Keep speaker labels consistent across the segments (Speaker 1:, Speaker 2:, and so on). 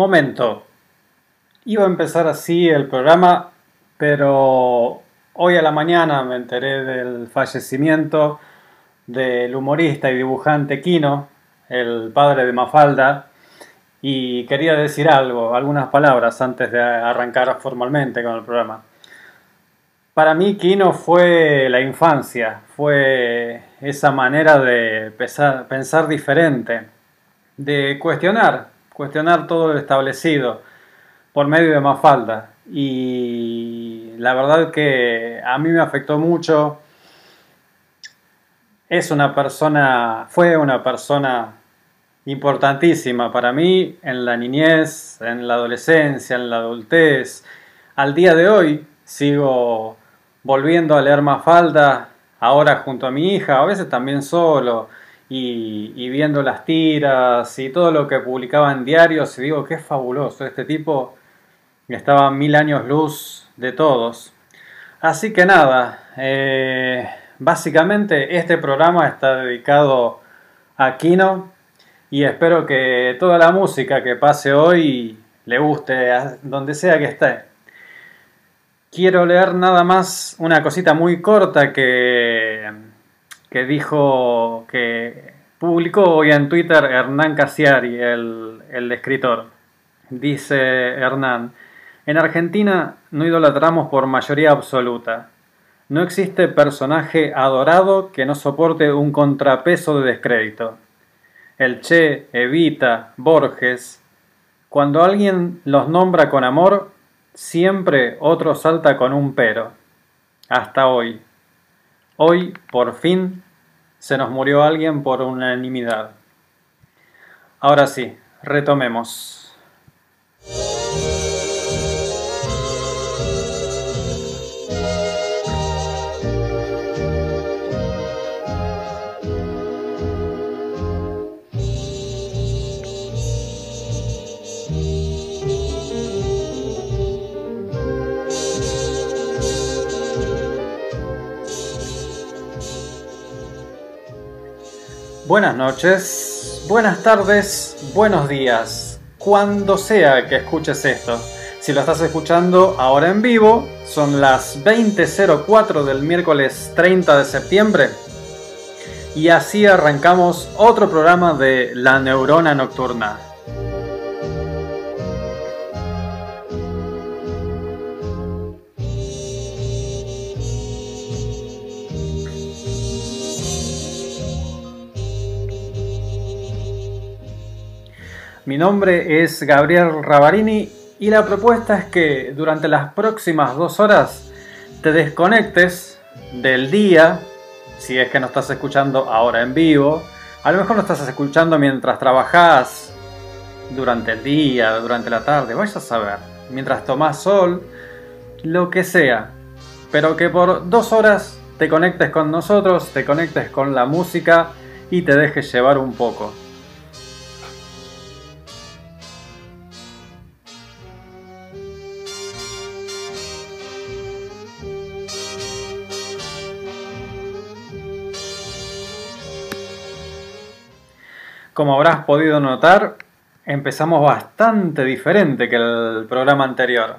Speaker 1: Momento. Iba a empezar así el programa, pero hoy a la mañana me enteré del fallecimiento del humorista y dibujante Kino, el padre de Mafalda, y quería decir algo, algunas palabras antes de arrancar formalmente con el programa. Para mí Kino fue la infancia, fue esa manera de pensar, pensar diferente, de cuestionar, cuestionar todo lo establecido por medio de Mafalda. Y la verdad que a mí me afectó mucho. Es una persona, fue una persona importantísima para mí en la niñez, en la adolescencia, en la adultez. Al día de hoy sigo volviendo a leer Mafalda, ahora junto a mi hija, a veces también solo, y, viendo las tiras y todo lo que publicaba en diarios, y digo, qué fabuloso, este tipo estaba mil años luz de todos. Así que nada, eh, básicamente este programa está dedicado a Kino y espero que toda la música que pase hoy le guste a donde sea que esté. Quiero leer nada más una cosita muy corta que, que dijo, que publicó hoy en Twitter Hernán Casiari, el, el escritor. Dice Hernán, en Argentina no idolatramos por mayoría absoluta. No existe personaje adorado que no soporte un contrapeso de descrédito. El Che, Evita, Borges. Cuando alguien los nombra con amor, siempre otro salta con un pero. Hasta hoy. Hoy, por fin, se nos murió alguien por unanimidad. Ahora sí, retomemos. Buenas noches, buenas tardes, buenos días, cuando sea que escuches esto. Si lo estás escuchando ahora en vivo, son las 20.04 del miércoles 30 de septiembre. Y así arrancamos otro programa de La Neurona Nocturna. Mi nombre es Gabriel Ravarini y la propuesta es que durante las próximas dos horas te desconectes del día, si es que no estás escuchando ahora en vivo, a lo mejor no estás escuchando mientras trabajas durante el día, durante la tarde, vaya a saber, mientras tomás sol, lo que sea, pero que por dos horas te conectes con nosotros, te conectes con la música y te dejes llevar un poco. Como habrás podido notar, empezamos bastante diferente que el programa anterior.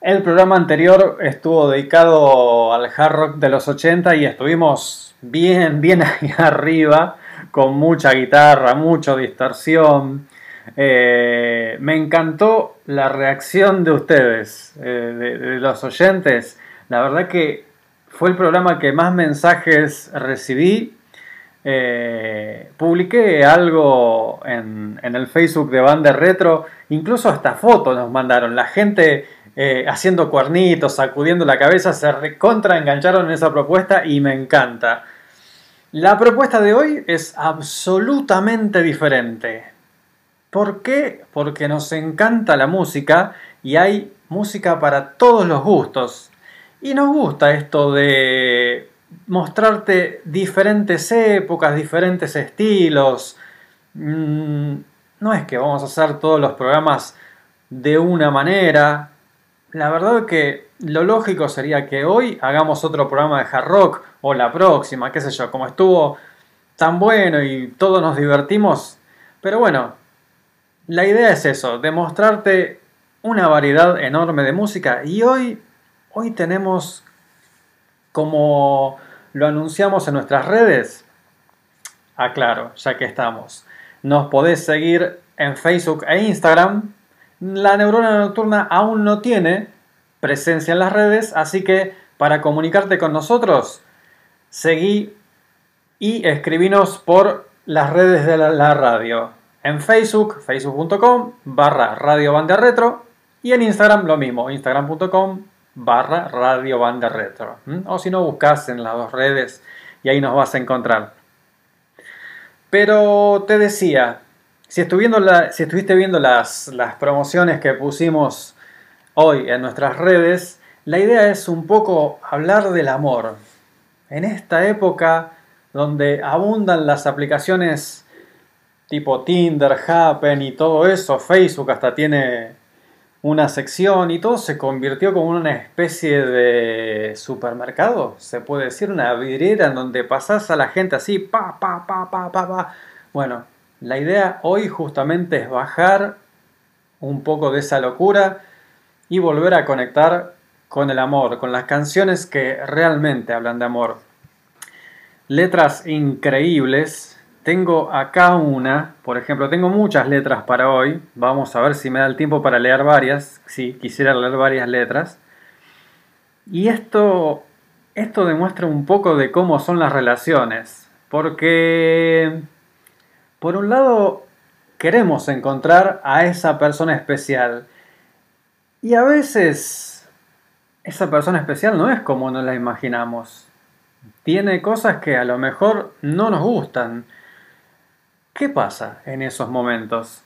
Speaker 1: El programa anterior estuvo dedicado al hard rock de los 80 y estuvimos bien, bien ahí arriba, con mucha guitarra, mucha distorsión. Eh, me encantó la reacción de ustedes, eh, de, de los oyentes. La verdad que fue el programa que más mensajes recibí eh, publiqué algo en, el Facebook de Banda Retro, incluso hasta fotos nos mandaron, la gente eh, haciendo cuernitos, sacudiendo la cabeza, se recontra engancharon en esa propuesta y me encanta. La propuesta de hoy es absolutamente diferente. ¿Por qué? Porque nos encanta la música y hay música para todos los gustos. Y nos gusta esto de mostrarte diferentes épocas, diferentes estilos. Mm, no es que vamos a hacer todos los programas de una manera. La verdad que lo lógico sería que hoy hagamos otro programa de hard rock o la próxima, qué sé yo, como estuvo tan bueno y todos nos divertimos. Pero bueno, la idea es eso, demostrarte una variedad enorme de música y hoy, hoy tenemos como lo anunciamos en nuestras redes. Aclaro, ya que estamos. Nos podés seguir en Facebook e Instagram. La neurona nocturna aún no tiene presencia en las redes, así que para comunicarte con nosotros, seguí y escribinos por las redes de la, radio. En Facebook, facebook.com barra Radio Banda Retro y en Instagram lo mismo, instagram.com barra Radio Banda Retro. O si no, buscas en las dos redes y ahí nos vas a encontrar. Pero te decía, si, la, si estuviste viendo las, las promociones que pusimos hoy en nuestras redes, la idea es un poco hablar del amor. En esta época donde abundan las aplicaciones tipo Tinder, Happen y todo eso, Facebook hasta tiene una sección y todo se convirtió como una especie de supermercado, se puede decir, una vidriera en donde pasás a la gente así, pa, pa, pa, pa, pa, pa. Bueno, la idea hoy justamente es bajar un poco de esa locura y volver a conectar con el amor, con las canciones que realmente hablan de amor. Letras increíbles, tengo acá una, por ejemplo, tengo muchas letras para hoy. Vamos a ver si me da el tiempo para leer varias. Sí, quisiera leer varias letras. Y esto, esto demuestra un poco de cómo son las relaciones. Porque, por un lado, queremos encontrar a esa persona especial. Y a veces, esa persona especial no es como nos la imaginamos. Tiene cosas que a lo mejor no nos gustan ¿Qué pasa en esos momentos?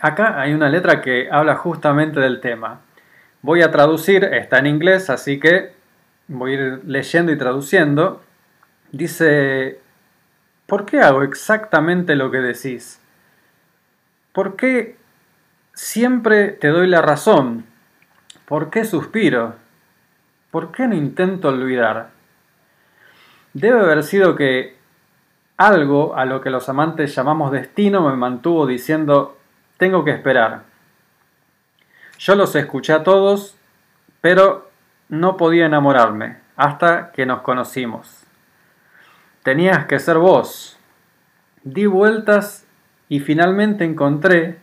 Speaker 1: Acá hay una letra que habla justamente del tema. Voy a traducir, está en inglés, así que voy a ir leyendo y traduciendo. Dice, ¿por qué hago exactamente lo que decís? ¿Por qué siempre te doy la razón? ¿Por qué suspiro? ¿Por qué no intento olvidar? Debe haber sido que algo a lo que los amantes llamamos destino me mantuvo diciendo, tengo que esperar. Yo los escuché a todos, pero no podía enamorarme hasta que nos conocimos. Tenías que ser vos. Di vueltas y finalmente encontré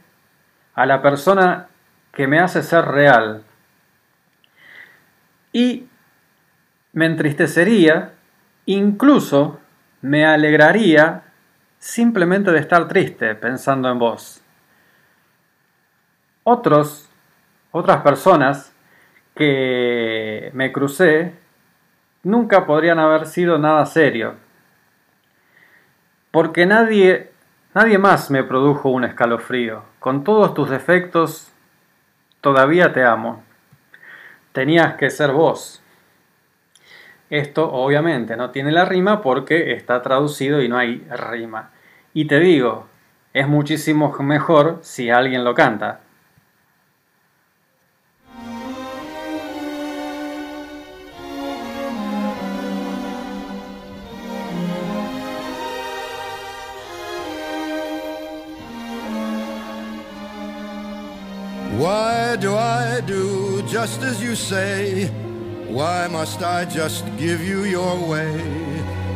Speaker 1: a la persona que me hace ser real. Y me entristecería incluso me alegraría simplemente de estar triste pensando en vos. Otros, otras personas que me crucé nunca podrían haber sido nada serio. Porque nadie, Nadie más me produjo un escalofrío. Con todos tus defectos, todavía te amo. Tenías que ser vos. Esto obviamente no tiene la rima porque está traducido y no hay rima. Y te digo, es muchísimo mejor si alguien lo canta.
Speaker 2: Why do I do just as you say? Why must I just give you your way?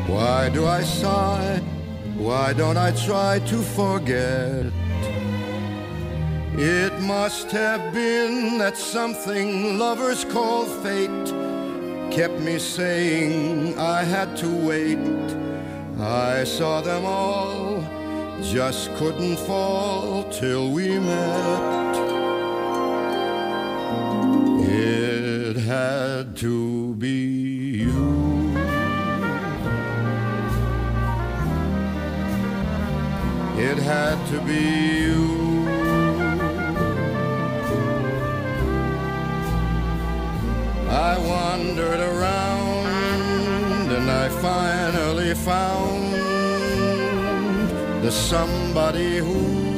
Speaker 2: Why do I sigh? Why don't I try to forget? It must have been that something lovers call fate kept me saying I had to wait. I saw them all, just couldn't fall till we met. Had to be you. It had to be you. I wandered around and I finally found the somebody who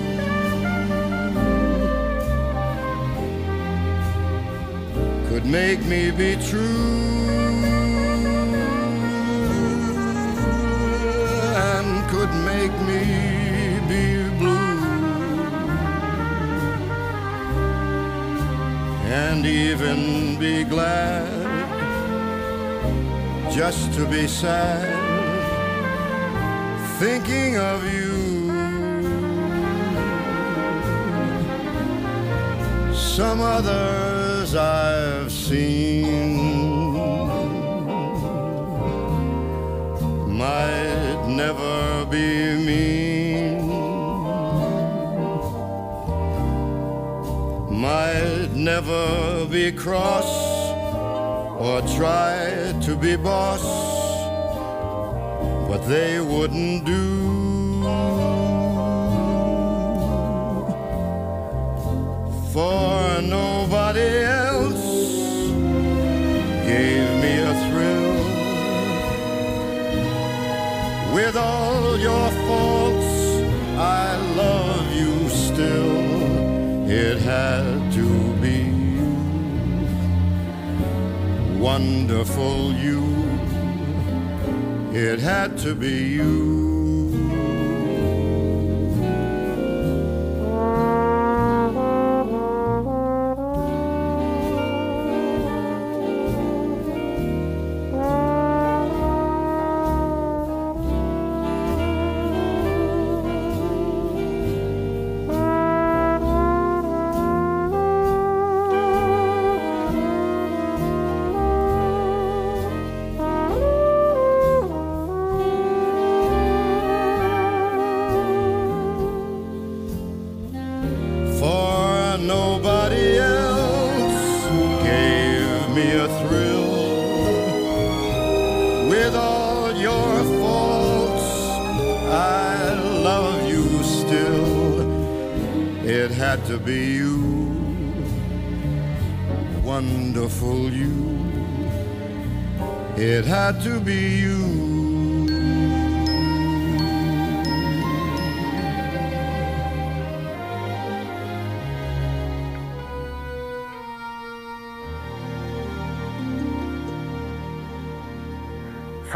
Speaker 2: could make me be true and could make me be blue. And even be glad just to be sad thinking of you. Some I've seen might never be mean, might never be cross or try to be boss, but they wouldn't do. for nobody With all your faults, I love you still. It had to be you, wonderful you. It had to be you.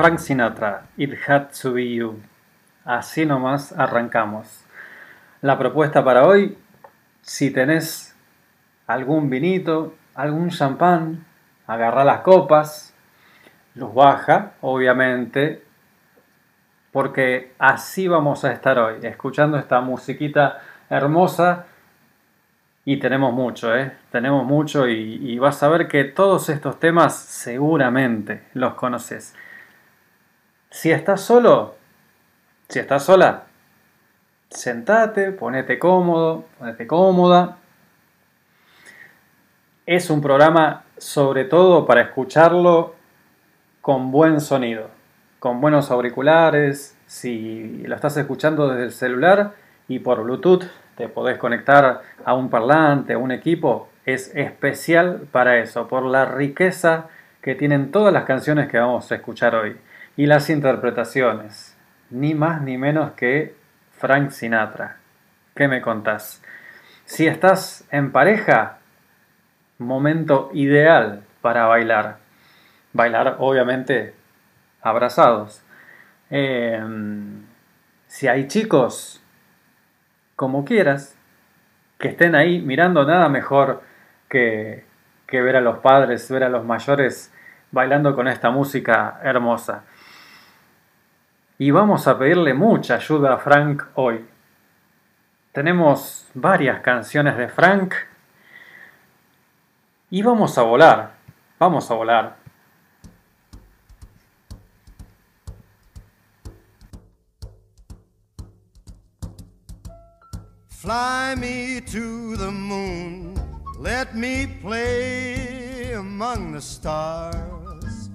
Speaker 1: Frank Sinatra, It Had to Be You. Así nomás arrancamos. La propuesta para hoy, si tenés algún vinito, algún champán, agarra las copas, los baja, obviamente, porque así vamos a estar hoy, escuchando esta musiquita hermosa y tenemos mucho, ¿eh? Tenemos mucho y, y vas a ver que todos estos temas seguramente los conoces. Si estás solo, si estás sola, sentate, ponete cómodo, ponete cómoda. Es un programa sobre todo para escucharlo con buen sonido, con buenos auriculares, Si lo estás escuchando desde el celular y por Bluetooth te podés conectar a un parlante, a un equipo, es especial para eso, por la riqueza que tienen todas las canciones que vamos a escuchar hoy y las interpretaciones, ni más ni menos que Frank Sinatra. ¿Qué me contás? Si estás en pareja, momento ideal para bailar. Bailar, obviamente, abrazados. Em, si hay chicos, como quieras, que estén ahí mirando nada mejor que, que ver a los padres, ver a los mayores bailando con esta música hermosa. Y vamos a pedirle mucha ayuda a Frank hoy. Tenemos varias canciones de Frank y vamos a volar, vamos a volar.
Speaker 2: Fly me to the moon, let me play among the stars,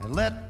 Speaker 2: and let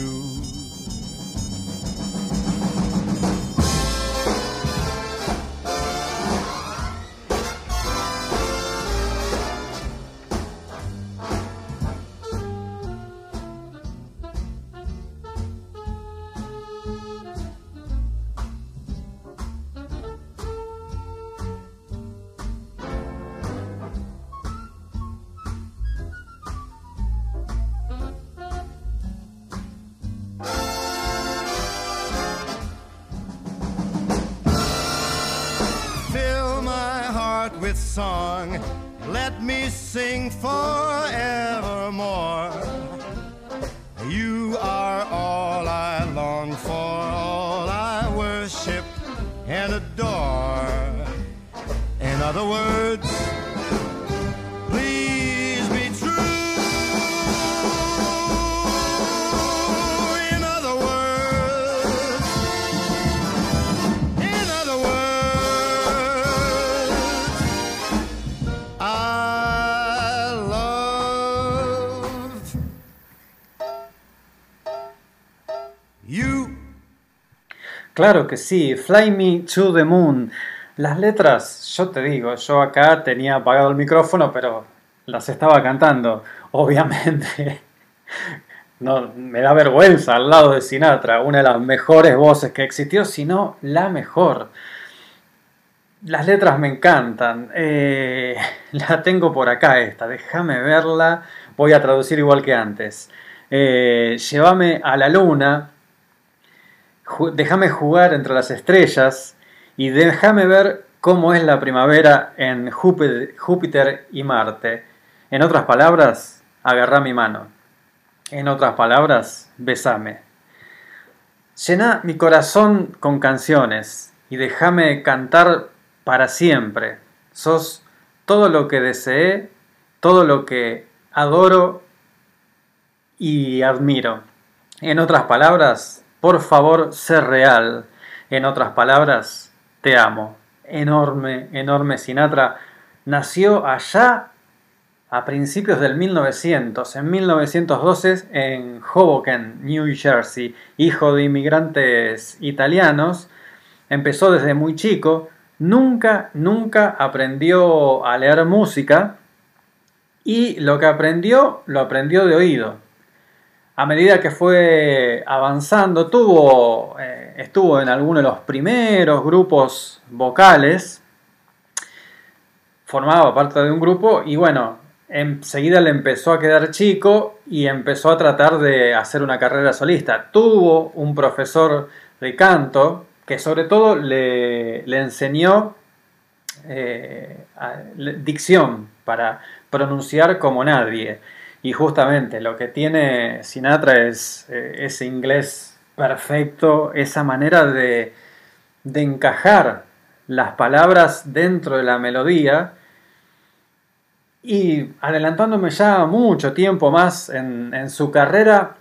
Speaker 1: Claro que sí, Fly Me to the Moon. Las letras, yo te digo, yo acá tenía apagado el micrófono, pero las estaba cantando. Obviamente, no, me da vergüenza al lado de Sinatra, una de las mejores voces que existió, si no la mejor. Las letras me encantan. Eh, la tengo por acá esta, déjame verla. Voy a traducir igual que antes. Eh, llévame a la luna, Déjame jugar entre las estrellas y déjame ver cómo es la primavera en Júpiter, y Marte. En otras palabras, agarrá mi mano. En otras palabras, besame. Llená mi corazón con canciones y déjame cantar para siempre. Sos todo lo que deseé, todo lo que adoro y admiro. En otras palabras, por favor, sé real. En otras palabras, te amo. Enorme, enorme Sinatra. Nació allá a principios del 1900, en 1912, en Hoboken, New Jersey, hijo de inmigrantes italianos. Empezó desde muy chico. Nunca, nunca aprendió a leer música. Y lo que aprendió, lo aprendió de oído a medida que fue avanzando, eh, estuvo en algunos de los primeros grupos vocales, formaba parte de un grupo y bueno, enseguida le empezó a quedar chico y empezó a tratar de hacer una carrera solista. Tuvo un profesor de canto que sobre todo le, enseñó eh, dicción para pronunciar como nadie. Y justamente lo que tiene Sinatra es eh, ese inglés perfecto, esa manera de, de encajar las palabras dentro de la melodía. Y adelantándome ya mucho tiempo más en, en su carrera,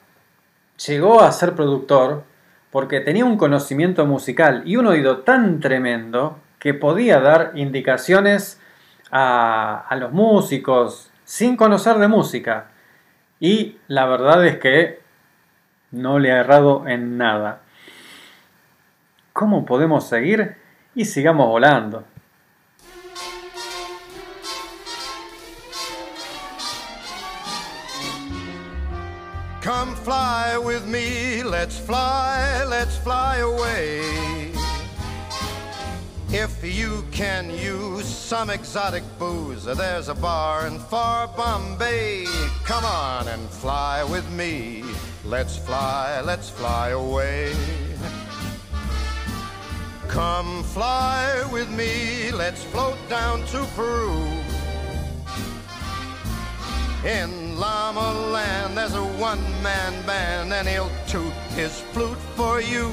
Speaker 1: llegó a ser productor porque tenía un conocimiento musical y un oído tan tremendo que podía dar indicaciones a, a los músicos sin conocer de música. Y la verdad es que no le ha errado en nada. ¿Cómo podemos seguir? Y sigamos volando.
Speaker 2: Come fly with me, let's fly, let's fly away. If you can use some exotic booze, there's a bar in far Bombay. Come on and fly with me. Let's fly, let's fly away. Come fly with me, let's float down to Peru. In Llama Land, there's a one man band, and he'll toot his flute for you.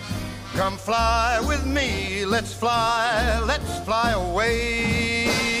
Speaker 2: Come fly with me, let's fly, let's fly away.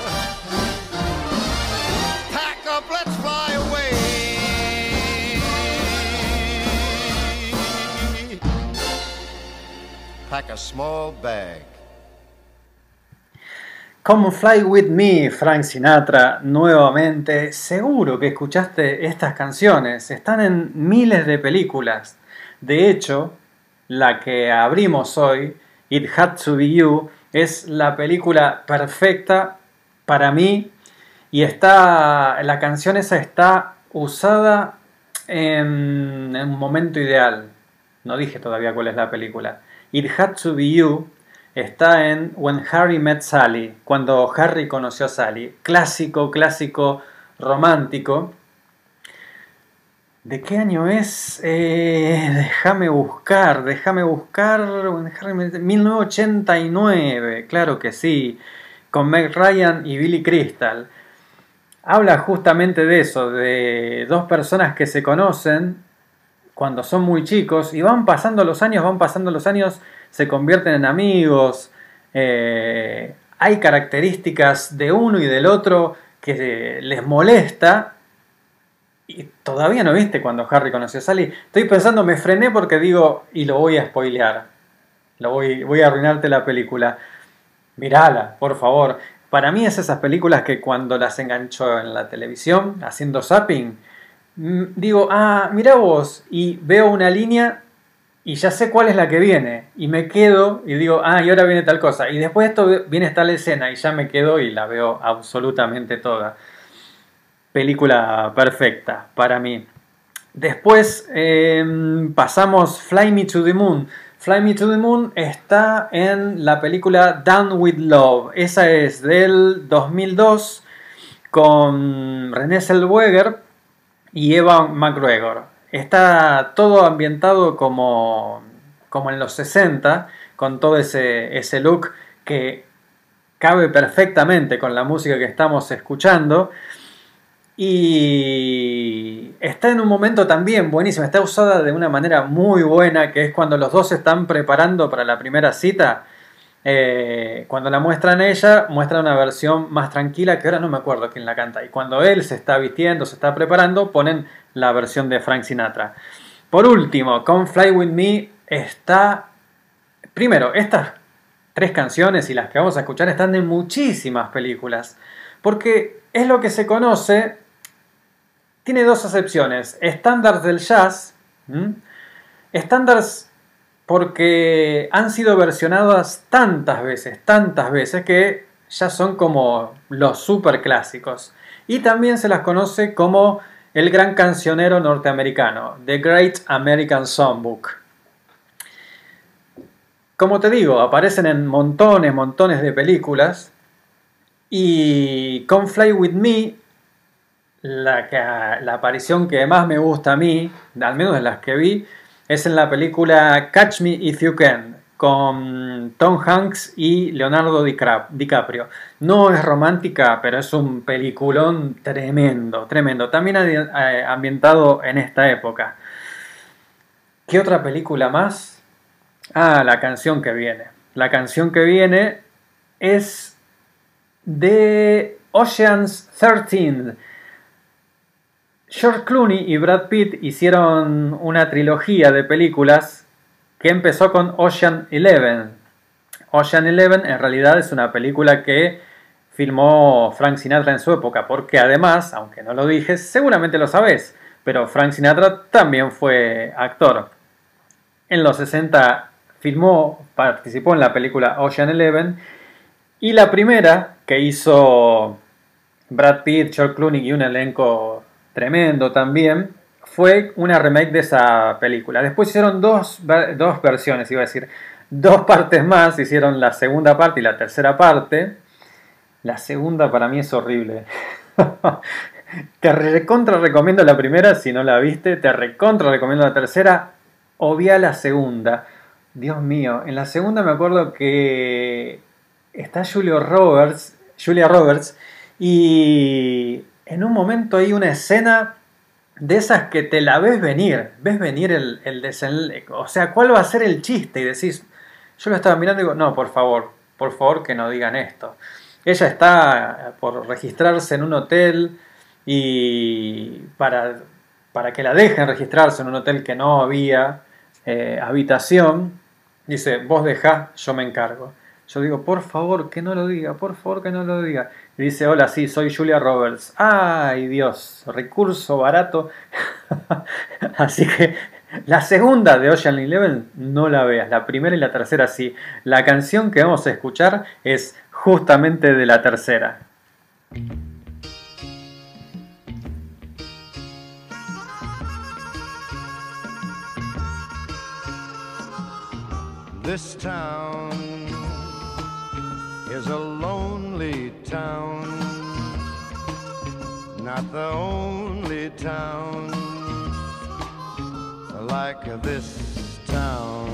Speaker 2: Pack a small bag.
Speaker 1: Come Fly With Me, Frank Sinatra, nuevamente. Seguro que escuchaste estas canciones, están en miles de películas. De hecho, la que abrimos hoy, It Had to Be You, es la película perfecta para mí y está, la canción esa está usada en, en un momento ideal. No dije todavía cuál es la película. It Had to Be You está en When Harry Met Sally, cuando Harry conoció a Sally. Clásico, clásico, romántico. ¿De qué año es? Eh, déjame buscar, déjame buscar. When Harry Met- 1989, claro que sí. Con Meg Ryan y Billy Crystal. habla justamente de eso, de dos personas que se conocen cuando son muy chicos y van pasando los años, van pasando los años, se convierten en amigos, eh, hay características de uno y del otro que les molesta y todavía no viste cuando Harry conoció a Sally. Estoy pensando, me frené porque digo, y lo voy a spoilear. Lo voy, voy a arruinarte la película. Mirala, por favor. Para mí es esas películas que cuando las engancho en la televisión, haciendo zapping, digo, ah, mira vos, y veo una línea y ya sé cuál es la que viene. Y me quedo y digo, ah, y ahora viene tal cosa. Y después esto viene tal escena y ya me quedo y la veo absolutamente toda. Película perfecta para mí. Después em, pasamos Fly Me to the Moon. Fly Me to the Moon está en la película Down with Love. Esa es del 2002 con René Zellweger y Eva McGregor. Está todo ambientado como, como en los 60, con todo ese, ese look que cabe perfectamente con la música que estamos escuchando. Y está en un momento también buenísimo, está usada de una manera muy buena, que es cuando los dos se están preparando para la primera cita. Eh, cuando la muestran ella, muestra una versión más tranquila, que ahora no me acuerdo quién la canta. Y cuando él se está vistiendo, se está preparando, ponen la versión de Frank Sinatra. Por último, con Fly With Me está... Primero, estas tres canciones y las que vamos a escuchar están en muchísimas películas. Porque es lo que se conoce tiene dos acepciones. Estándares del jazz. Estándares porque han sido versionadas tantas veces, tantas veces que ya son como los super clásicos. Y también se las conoce como el gran cancionero norteamericano, The Great American Songbook. Como te digo, aparecen en montones, montones de películas. Y con Fly With Me la, la aparición que más me gusta a mí, al menos de las que vi, es en la película Catch Me If You Can, con Tom Hanks y Leonardo DiCaprio. No es romántica, pero es un peliculón tremendo, tremendo. También eh, ambientado en esta época. ¿Qué otra película más? Ah, la canción que viene. La canción que viene es de Oceans 13 George Clooney y Brad Pitt hicieron una trilogía de películas que empezó con Ocean Eleven. Ocean Eleven en realidad es una película que filmó Frank Sinatra en su época, porque además, aunque no lo dije, seguramente lo sabes, pero Frank Sinatra también fue actor. En los 60 filmó, participó en la película Ocean Eleven y la primera que hizo Brad Pitt, George Clooney y un elenco tremendo también, fue una remake de esa película. Después hicieron dos, dos versiones, iba a decir, dos partes más, hicieron la segunda parte y la tercera parte. La segunda para mí es horrible. te recontra recomiendo la primera si no la viste, te recontra recomiendo la tercera, obvia la segunda. Dios mío, en la segunda me acuerdo que está Julia Roberts, Julia Roberts y en un momento hay una escena de esas que te la ves venir, ves venir el, el o sea, ¿cuál va a ser el chiste? Y decís, yo lo estaba mirando y digo, no, por favor, por favor que no digan esto. Ella está por registrarse en un hotel y para, para que la dejen registrarse en un hotel que no había eh, habitación, dice, vos dejá, yo me encargo. Yo digo, por favor, que no lo diga, por favor, que no lo diga. Dice, hola, sí, soy Julia Roberts. Ay, Dios, recurso barato. Así que la segunda de Ocean Eleven no la veas, la primera y la tercera sí. La canción que vamos a escuchar es justamente de la tercera.
Speaker 2: Is a lonely town, not the only town like this town.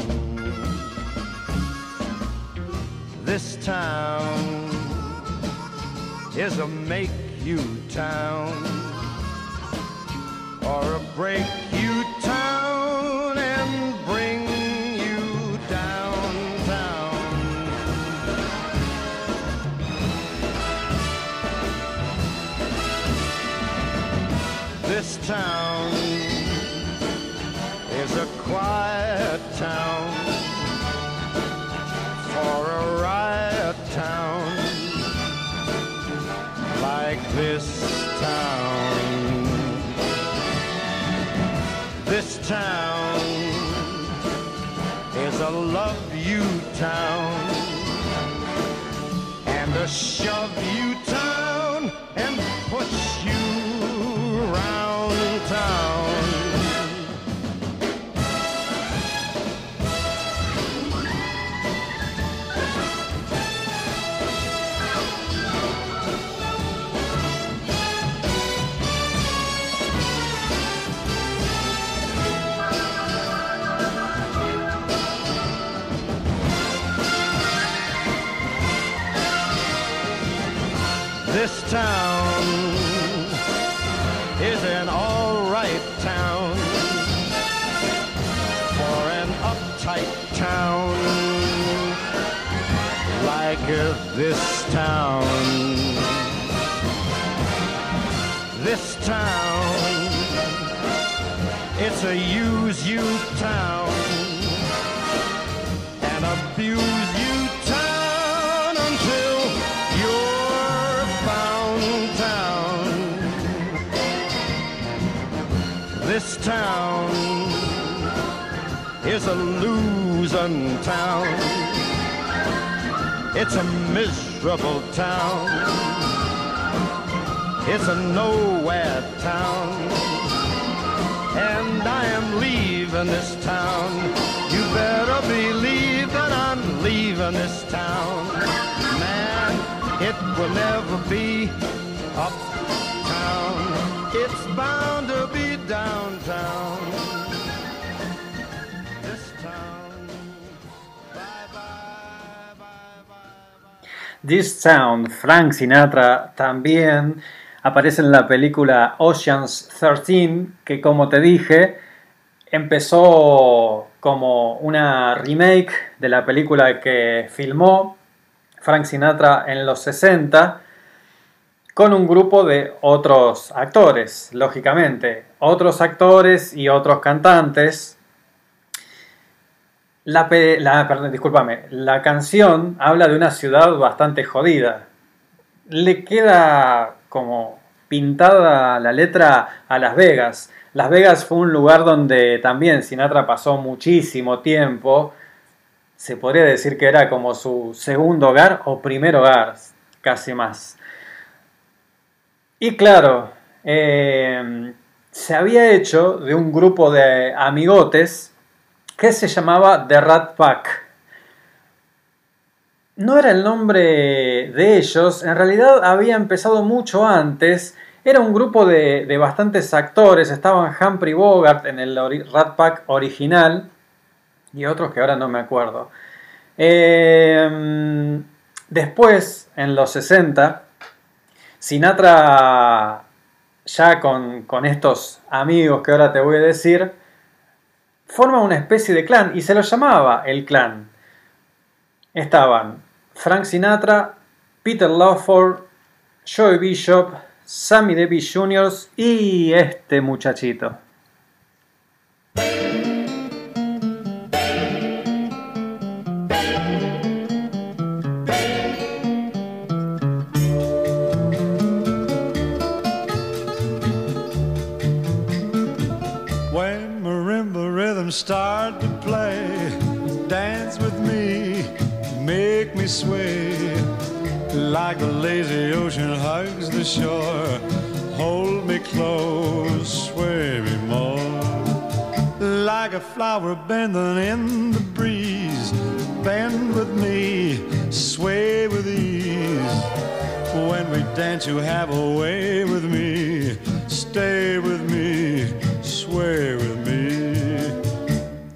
Speaker 2: This town is a make you town or a break you town town is a quiet town for a riot town like this town. This town is a love you town and a shove you town and push This town is an alright town for an uptight town like this town. This town, it's a use you town a losing town. It's a miserable town. It's a nowhere town. And I am leaving this town. You better believe that I'm leaving this town. Man, it will never be uptown. It's bound to be downtown. This
Speaker 1: Sound, Frank Sinatra también aparece en la película Oceans 13, que como te dije, empezó como una remake de la película que filmó Frank Sinatra en los 60 con un grupo de otros actores, lógicamente, otros actores y otros cantantes. La, pe- la- perdón, discúlpame, la canción habla de una ciudad bastante jodida. Le queda como pintada la letra a Las Vegas. Las Vegas fue un lugar donde también Sinatra pasó muchísimo tiempo. Se podría decir que era como su segundo hogar o primer hogar, casi más. Y claro, eh, se había hecho de un grupo de amigotes que se llamaba The Rat Pack. No era el nombre de ellos, en realidad había empezado mucho antes. Era un grupo de, de bastantes actores, estaban Humphrey Bogart en el Rat Pack original y otros que ahora no me acuerdo. Eh, después, en los 60, Sinatra, ya con, con estos amigos que ahora te voy a decir, forma una especie de clan y se lo llamaba el clan. Estaban Frank Sinatra, Peter Lawford, Joey Bishop, Sammy Davis Jr. y este muchachito.
Speaker 3: Start to play, dance with me, make me sway. Like the lazy ocean hugs the shore, hold me close, sway me more. Like a flower bending in the breeze, bend with me, sway with ease. When we dance, you have a way with me. Stay with me, sway with me.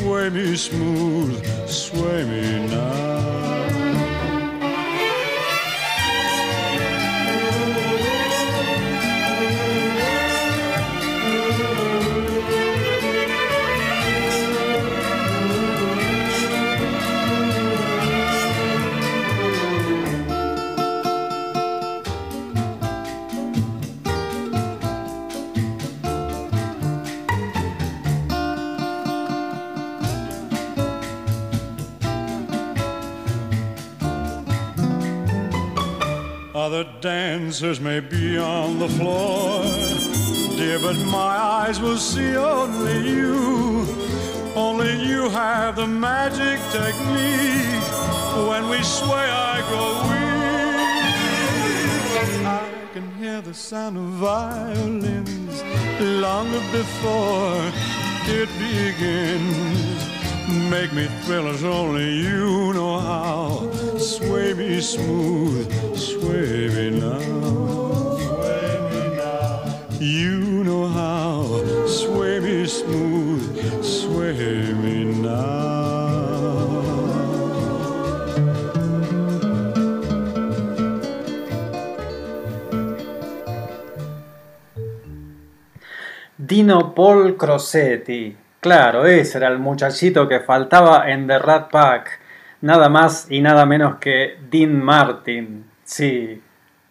Speaker 3: Sway me smooth, sway me now. Other dancers may be on the floor, dear, but my eyes will see only you. Only you have the magic technique. When we sway, I grow weak. I can hear the sound of violins long before it begins. Make me thrill as only you know how. Sway me smooth, sway me now. Sway me now. You know how. Sway me smooth, sway me now.
Speaker 1: Dino Paul Crosetti. Claro, ese era el muchachito que faltaba en The Rat Pack. Nada más y nada menos que Dean Martin. Sí,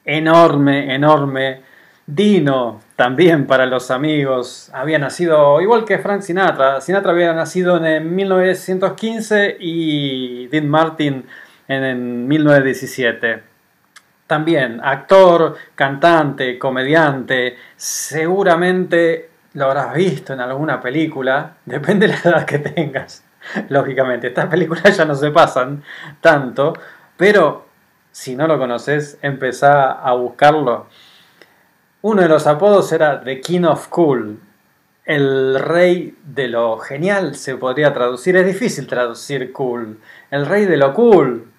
Speaker 1: enorme, enorme. Dino, también para los amigos. Había nacido igual que Frank Sinatra. Sinatra había nacido en 1915 y Dean Martin en, en 1917 también actor, cantante, comediante, seguramente lo habrás visto en alguna película, depende de la edad que tengas, lógicamente. Estas películas ya no se pasan tanto, pero si no lo conoces, empezá a buscarlo. Uno de los apodos era The King of Cool, el rey de lo genial se podría traducir, es difícil traducir cool, el rey de lo cool,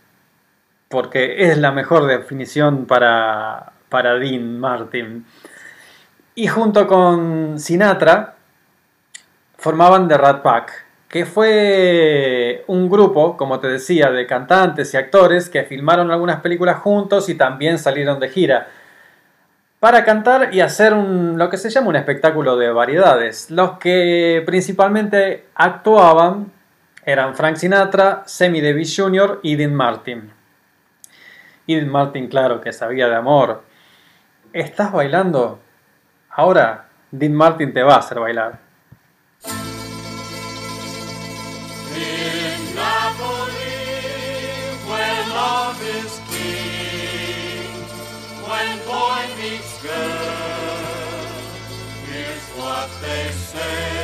Speaker 1: porque es la mejor definición para, para Dean Martin. Y junto con Sinatra formaban The Rat Pack, que fue un grupo, como te decía, de cantantes y actores que filmaron algunas películas juntos y también salieron de gira para cantar y hacer lo que se llama un espectáculo de variedades. Los que principalmente actuaban eran Frank Sinatra, Sammy Davis Jr. y Dean Martin. Dean Martin, claro, que sabía de amor. ¿Estás bailando? Ahora Dean Martin te va a hacer bailar.
Speaker 4: Girl, here's what they say.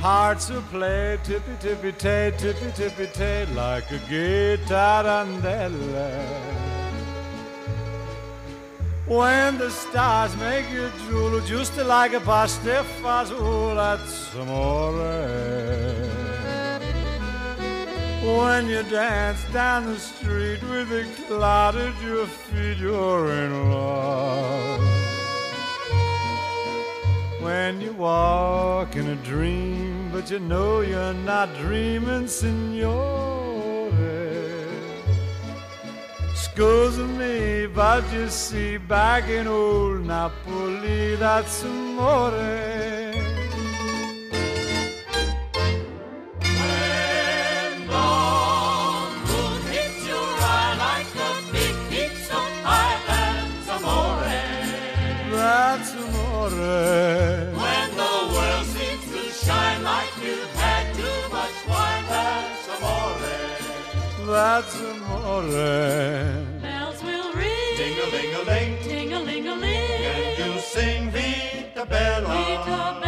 Speaker 3: Hearts will play tippy tippy tay, tippy tippy tay, like a tarantella. When the stars make you drool, just like a pasta fazool, that's amore. When you dance down the street with a cloud at your feet, you're in love. When you walk in a dream, but you know you're not dreaming, signore. Scusa me, but you see, back in old Napoli, that's amore. That's amore.
Speaker 4: Bells will ring.
Speaker 3: Ding-a-ling-a-ling,
Speaker 4: Ting-a-ling-a-ling.
Speaker 3: and you sing Vita Bella.
Speaker 4: Vita Bell,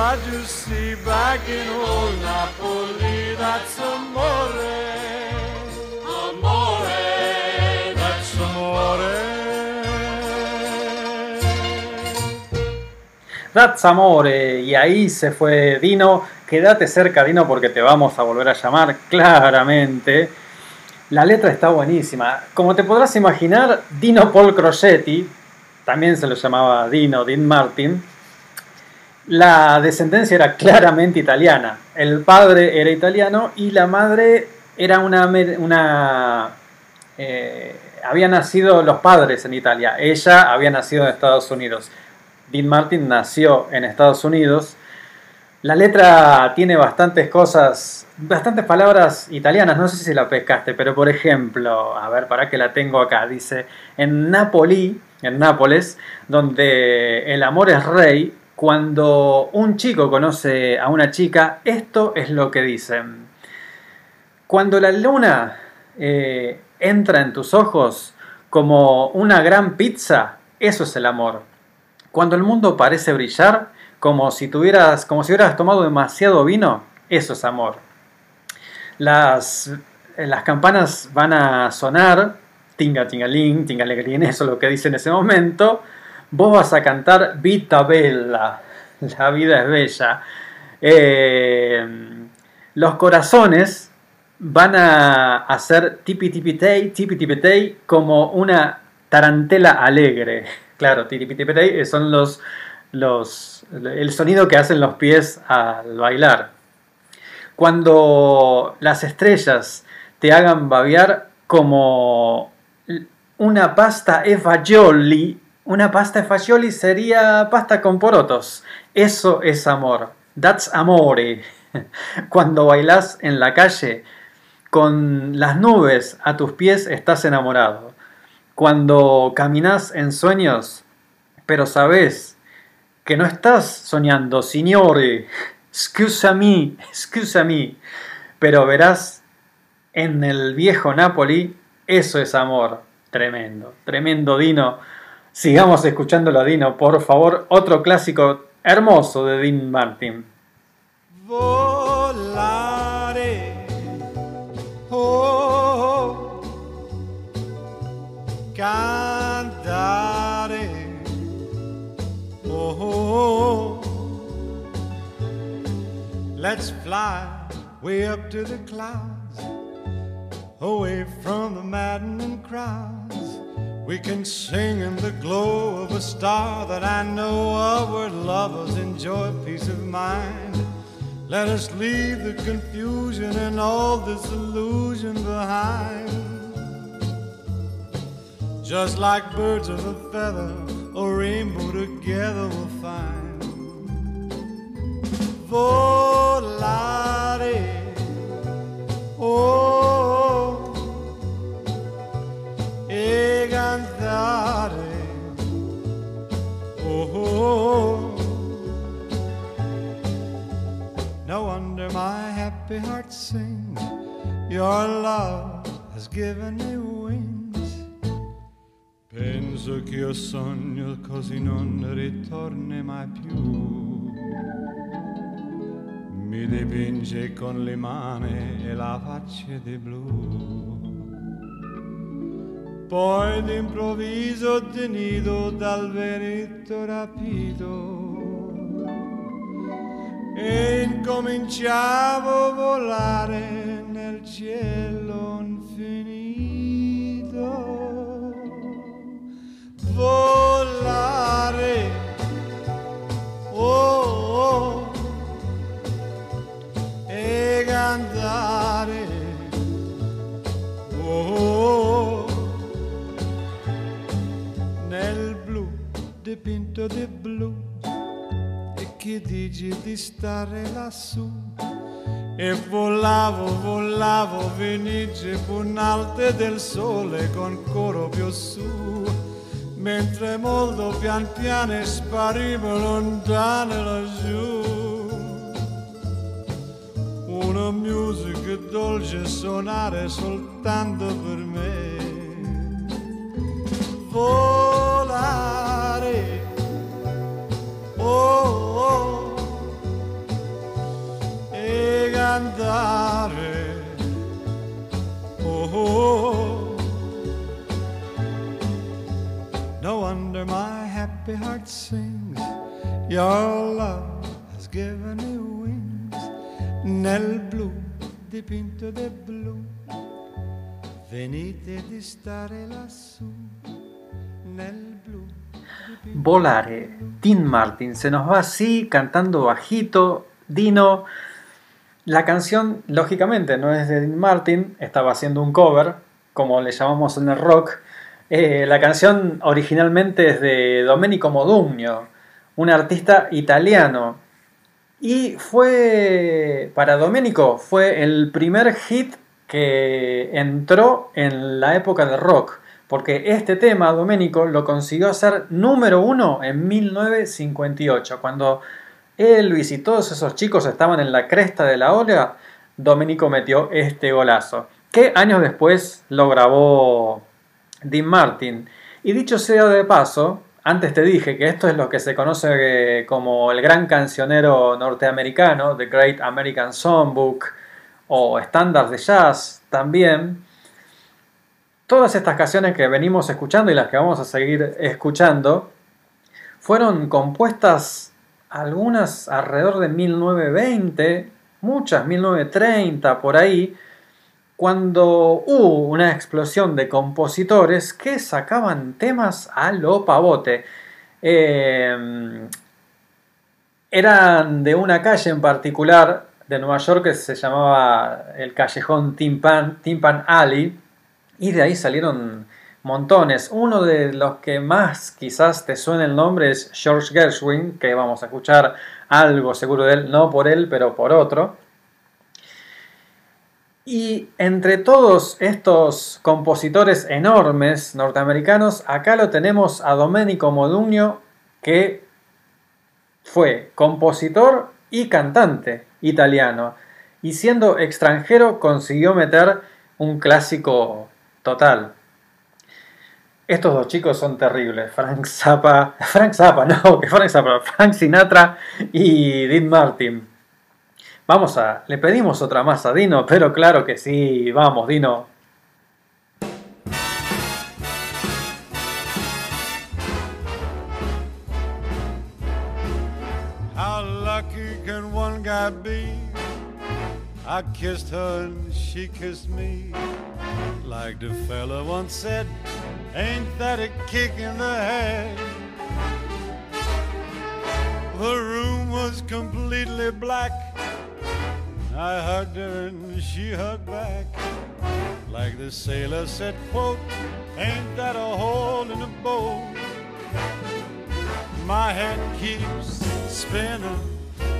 Speaker 3: You back in old Napoli, that's amore. Amore, that's amore.
Speaker 1: That's Amore, y ahí se fue Dino. Quédate cerca, Dino, porque te vamos a volver a llamar claramente. La letra está buenísima. Como te podrás imaginar, Dino Paul Crocetti, también se lo llamaba Dino, Dean Martin, la descendencia era claramente italiana. El padre era italiano y la madre era una... una eh, habían nacido los padres en Italia. Ella había nacido en Estados Unidos. Dean Martin nació en Estados Unidos. La letra tiene bastantes cosas, bastantes palabras italianas, no sé si la pescaste, pero por ejemplo, a ver, para que la tengo acá, dice, en Napoli, en Nápoles, donde el amor es rey, cuando un chico conoce a una chica, esto es lo que dicen. Cuando la luna eh, entra en tus ojos como una gran pizza, eso es el amor. Cuando el mundo parece brillar, como si tuvieras, como si hubieras tomado demasiado vino, eso es amor. Las, las campanas van a sonar, tinga tingaling, tingalegrín, eso es lo que dice en ese momento. Vos vas a cantar Vita Bella, la vida es bella. Eh, los corazones van a hacer tipi tipi tei, tipi tipi como una tarantela alegre. Claro, tipi tipi tei son los, los, el sonido que hacen los pies al bailar. Cuando las estrellas te hagan babear como una pasta e fagioli, una pasta e fagioli sería pasta con porotos. Eso es amor. That's amore. Cuando bailas en la calle con las nubes a tus pies estás enamorado. Cuando caminas en sueños, pero sabes que no estás soñando, signore, scusami, scusami, pero verás en el viejo Napoli, eso es amor. Tremendo, tremendo Dino. Sigamos escuchándolo a Dino, por favor. Otro clásico hermoso de Dean Martin.
Speaker 3: volare. Oh, cantare. Oh, let's fly way up to the clouds, away from the maddening crowds. We can sing in the glow of a star that I know of where lovers enjoy peace of mind. Let us leave the confusion and all this illusion behind. Just like birds of a feather, a rainbow together we'll find. Volare, oh, e cantare, oh. No wonder my happy heart sings. Your love has given me wings. Penso che io sogno così non ritorni mai più. Mi dipinge con le mani e la faccia di blu. Poi d'improvviso tenido dal veretto rapito e in cominciavo a volare nel cielo infinito. Volare, oh, oh, e cantare, oh, oh, nel blu dipinto di blu. E che dici di stare lassù? E volavo, volavo, venice punalte del sole con coro più su. Mentre molto pian piano sparivo lontano laggiù. Una musica dolce suonare soltanto per me volare. Oh, oh e cantare oh, oh. No wonder my happy heart sings. Your love has given me wings. Nel blu dipinto di blu. Venite di stare lassù
Speaker 1: Volare. Dean Martin se nos va así, cantando bajito. Dino. La canción, lógicamente, no es de Dean Martin, estaba haciendo un cover, como le llamamos en el rock. Eh, la canción originalmente es de Domenico Modugno, un artista italiano. Y fue, para Domenico, fue el primer hit que entró en la época del rock. Porque este tema, Domenico, lo consiguió hacer número uno en 1958. Cuando Elvis y todos esos chicos estaban en la cresta de la ola, Domenico metió este golazo. Que años después lo grabó Dean Martin. Y dicho sea de paso, antes te dije que esto es lo que se conoce como el gran cancionero norteamericano, The Great American Songbook, o estándares de jazz también. Todas estas canciones que venimos escuchando y las que vamos a seguir escuchando fueron compuestas algunas alrededor de 1920, muchas 1930 por ahí, cuando hubo una explosión de compositores que sacaban temas a lo pavote. Eh, eran de una calle en particular de Nueva York que se llamaba el callejón Timpan, Timpan Alley y de ahí salieron montones. Uno de los que más quizás te suene el nombre es George Gershwin, que vamos a escuchar algo seguro de él, no por él, pero por otro. Y entre todos estos compositores enormes norteamericanos, acá lo tenemos a Domenico Modugno, que fue compositor y cantante italiano. Y siendo extranjero consiguió meter un clásico total. Estos dos chicos son terribles. Frank Zappa, Frank Zappa, no, que Frank Zappa, Frank Sinatra y Dean Martin. Vamos a, le pedimos otra más a Dino, pero claro que sí, vamos Dino.
Speaker 3: How lucky can one guy be? I kissed her and she kissed me. Like the fella once said, ain't that a kick in the head? The room was completely black. I hugged her and she hugged back. Like the sailor said, quote, ain't that a hole in the boat? My head keeps spinning.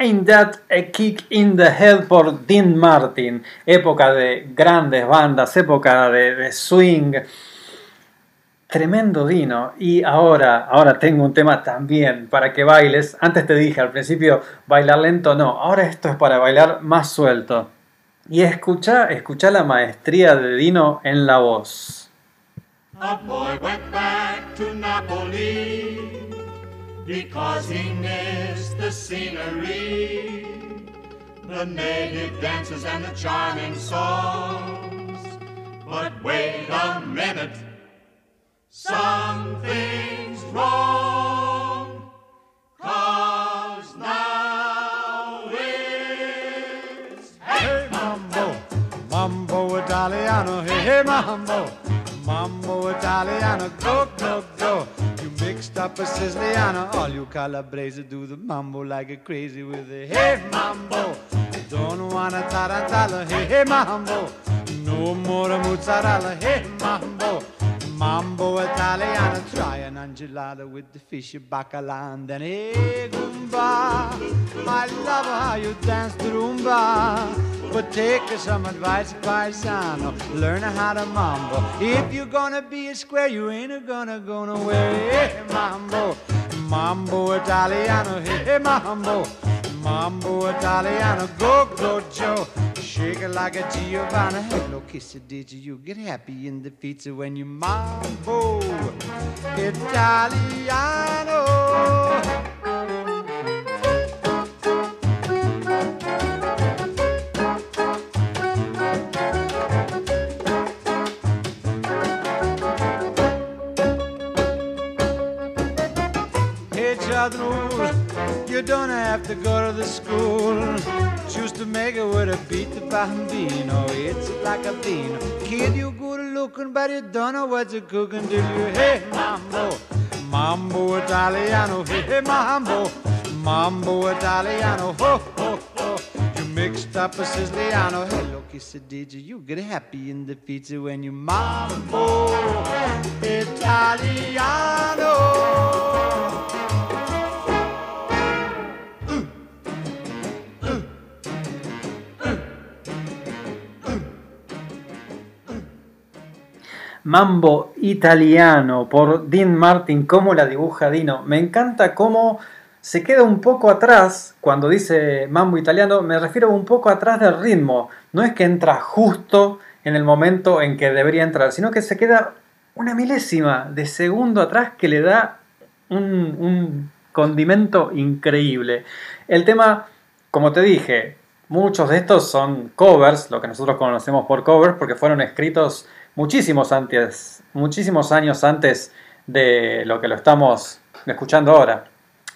Speaker 3: Ain't
Speaker 1: That a Kick in the Head por Dean Martin. Época de grandes bandas, época de, swing. Tremendo Dino. Y ahora, ahora tengo un tema también para que bailes. Antes te dije al principio bailar lento, no. Ahora esto es para bailar más suelto. Y escucha, escucha la maestría de Dino en la voz.
Speaker 5: A back to Napoli because he missed the scenery, the native dances and the charming songs. But wait a minute, something's wrong. Cause now it's
Speaker 3: Hey mambo, mambo Italiano, hey, hey mambo, mambo Italiano, go, go, go. Up a Siciliano, all you Calabrese do the mambo like a crazy with a hey mambo. Don't wanna tarantella, hey, hey mambo. No more mozzarella, hey mambo. Mambo Italiano, try an angelada with the fish bacala and then hey Goomba. I love how you dance the rumba. But take some advice, paisano. Learn how to mambo. If you're gonna be a square, you ain't gonna go nowhere. Hey, mambo, mambo Italiano. Hey, hey, mambo, mambo Italiano. Go, go, Joe. Shake it like a Giovanna. Hello, kiss it, did you? Get happy in the pizza when you mambo Italiano. Hey, Chadru, you don't have to go to the school. Choose to make it with a beat the bambino. It's like a bean. Kid, you good looking, but you don't know what you're cooking till you hey mambo, mambo Italiano, hey, hey mambo, mambo Italiano, ho ho ho. You mixed up a Siciliano. Hello, kiss it, did you? You get happy in the feet when you mambo Italiano.
Speaker 1: Mambo Italiano por Dean Martin, cómo la dibuja Dino. Me encanta cómo se queda un poco atrás cuando dice Mambo Italiano, me refiero un poco atrás del ritmo. No es que entra justo en el momento en que debería entrar, sino que se queda una milésima de segundo atrás que le da un, un condimento increíble. El tema, como te dije, muchos de estos son covers, lo que nosotros conocemos por covers, porque fueron escritos muchísimos antes, muchísimos años antes de lo que lo estamos escuchando ahora.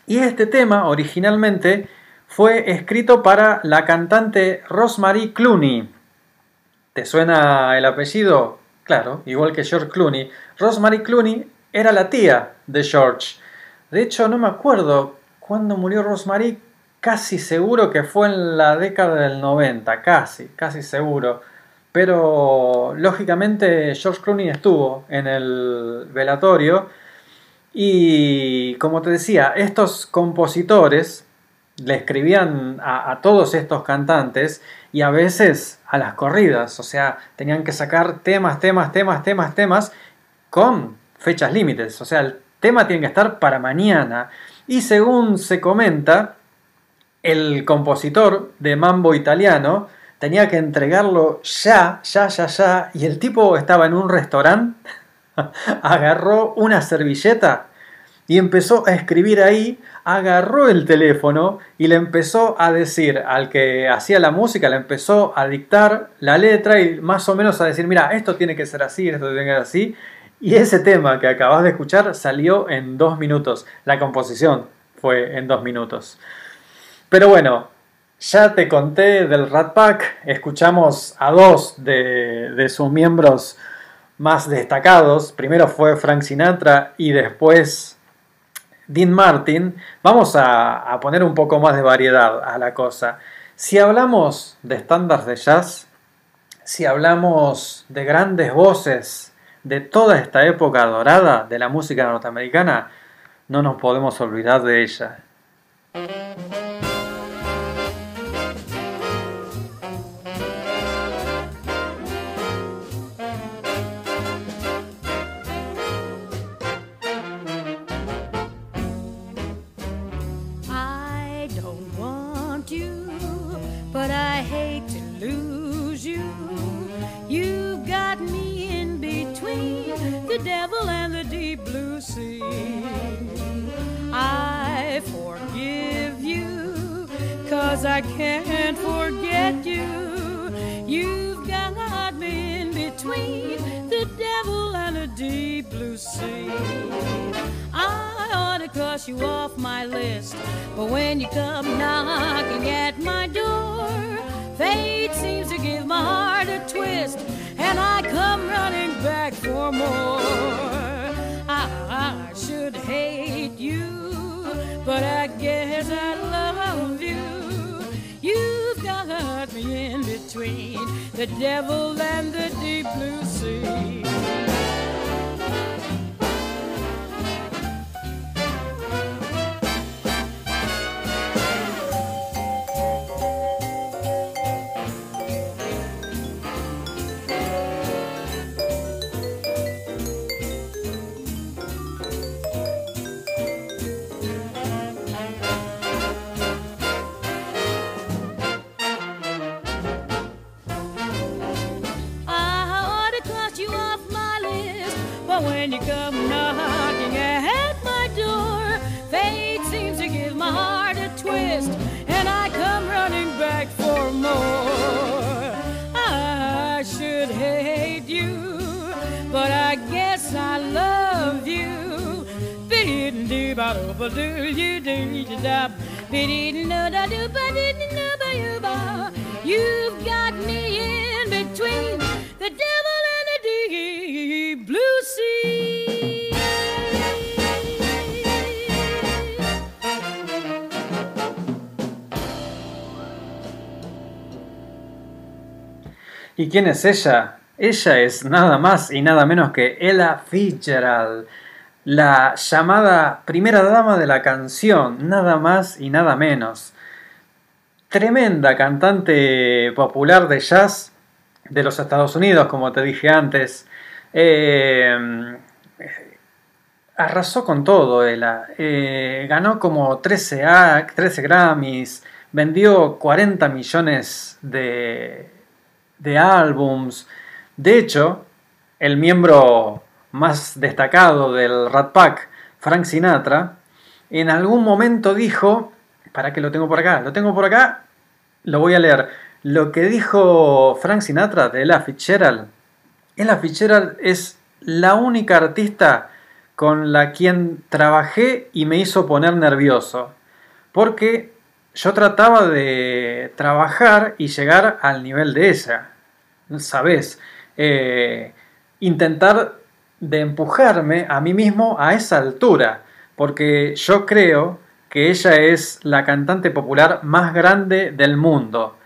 Speaker 1: Y este tema originalmente fue escrito para la cantante Rosemary Clooney. ¿Te suena el apellido? Claro, igual que George Clooney. Rosemary Clooney era la tía de George. De hecho, no me acuerdo cuándo murió Rosemary. Casi seguro que fue en la década del 90, casi, casi seguro. Pero lógicamente George Clooney estuvo en el velatorio y como te decía, estos compositores le escribían a, a, todos estos cantantes y a veces a las corridas, o sea, tenían que sacar temas, temas, temas, temas, temas con fechas límites, o sea, el tema tiene que estar para mañana. Y según se comenta, el compositor de Mambo Italiano tenía que entregarlo ya, ya, ya, ya, y el tipo estaba en un restaurante, agarró una servilleta y empezó a escribir ahí, agarró el teléfono y le empezó a decir al que hacía la música, le empezó a dictar la letra y más o menos a decir, mira, esto tiene que ser así, esto tiene que ser así. Y ese tema que acabas de escuchar salió en dos minutos. La composición fue en dos minutos. Pero bueno, ya te conté del Rat Pack, escuchamos a dos de, sus miembros más destacados. Primero fue Frank Sinatra y después Dean Martin. Vamos a poner un poco más de variedad a la cosa. Si hablamos de estándares de jazz, si hablamos de grandes voces de toda esta época dorada de la música norteamericana, no nos podemos olvidar de ella.
Speaker 4: Cause I can't forget you. You've got me in between the devil and the deep blue sea. I ought to cross you off my list, but when you come knocking at my door, fate seems to give my heart a twist, and I come running back for more. I, I should hate you, but I guess I love you. You've got me in between the devil and the deep blue sea. But when you come knocking at my door, fate seems to give my heart a twist, and I come running back for more. I should hate you, but I guess I love you. You've got me in between the devil
Speaker 1: ¿Y quién es ella? Ella es nada más y nada menos que Ella Fitzgerald, la llamada primera dama de la canción, nada más y nada menos. Tremenda cantante popular de jazz de los Estados Unidos, como te dije antes. Eh, arrasó con todo ella. Eh, ganó como 13, A- 13 Grammys, vendió 40 millones de, de álbums. De hecho, el miembro más destacado del Rat Pack, Frank Sinatra, en algún momento dijo, para que lo tengo por acá, lo tengo por acá, lo voy a leer. Lo que dijo Frank Sinatra de Ella Fitzgerald, Ella Fitzgerald es la única artista con la quien trabajé y me hizo poner nervioso, porque yo trataba de trabajar y llegar al nivel de ella, ¿sabes? Eh, intentar de empujarme a mí mismo a esa altura, porque yo creo que ella es la cantante popular más grande del mundo,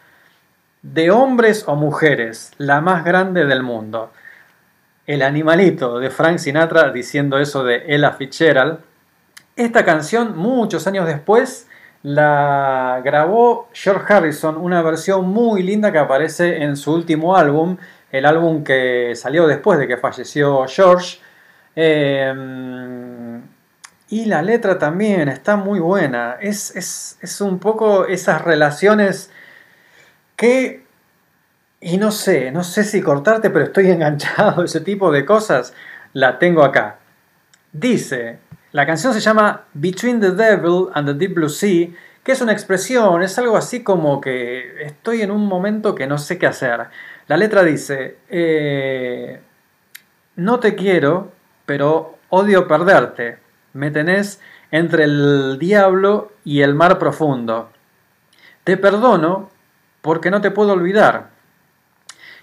Speaker 1: de hombres o mujeres, la más grande del mundo. El animalito de Frank Sinatra diciendo eso de Ella Fitzgerald. Esta canción, muchos años después, la grabó George Harrison, una versión muy linda que aparece en su último álbum, el álbum que salió después de que falleció George. Eh, y la letra también está muy buena. Es, es, es un poco esas relaciones que Y no sé, no sé si cortarte, pero estoy enganchado. Ese tipo de cosas la tengo acá. Dice, la canción se llama Between the Devil and the Deep Blue Sea, que es una expresión, es algo así como que estoy en un momento que no sé qué hacer. La letra dice, eh, no te quiero, pero odio perderte. Me tenés entre el diablo y el mar profundo. Te perdono porque no te puedo olvidar.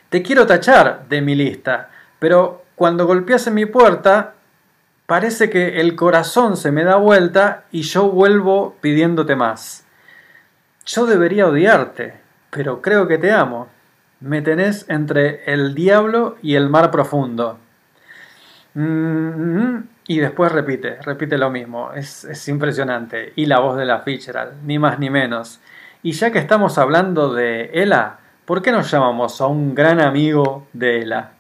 Speaker 1: Te quiero tachar de mi lista, pero cuando golpeas en mi puerta, parece que el corazón se me da vuelta y yo vuelvo pidiéndote más. Yo debería odiarte, pero creo que te amo. Me tenés entre el diablo y el mar profundo. Mm, y después repite, repite lo mismo. Es, es impresionante. Y la voz de la Fitzgerald, ni más ni menos. Y ya que estamos hablando de Ella, ¿por qué nos llamamos a un gran amigo de Ella?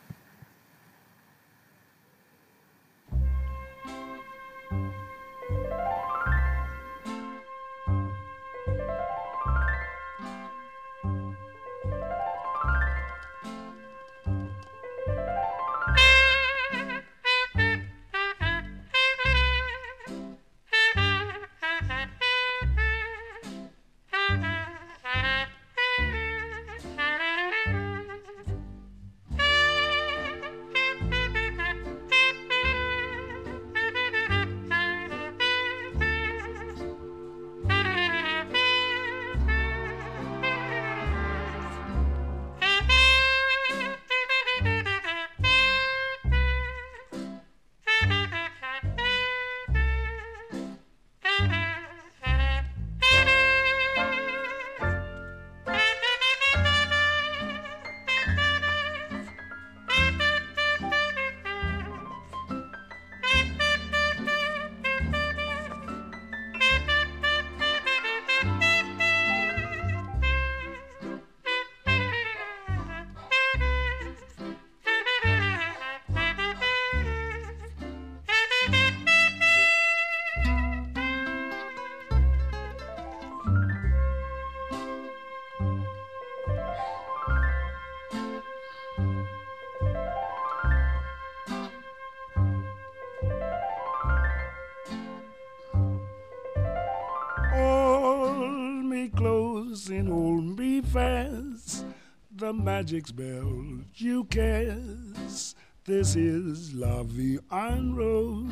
Speaker 6: Magic spell you cast. This is La Vie en Rose.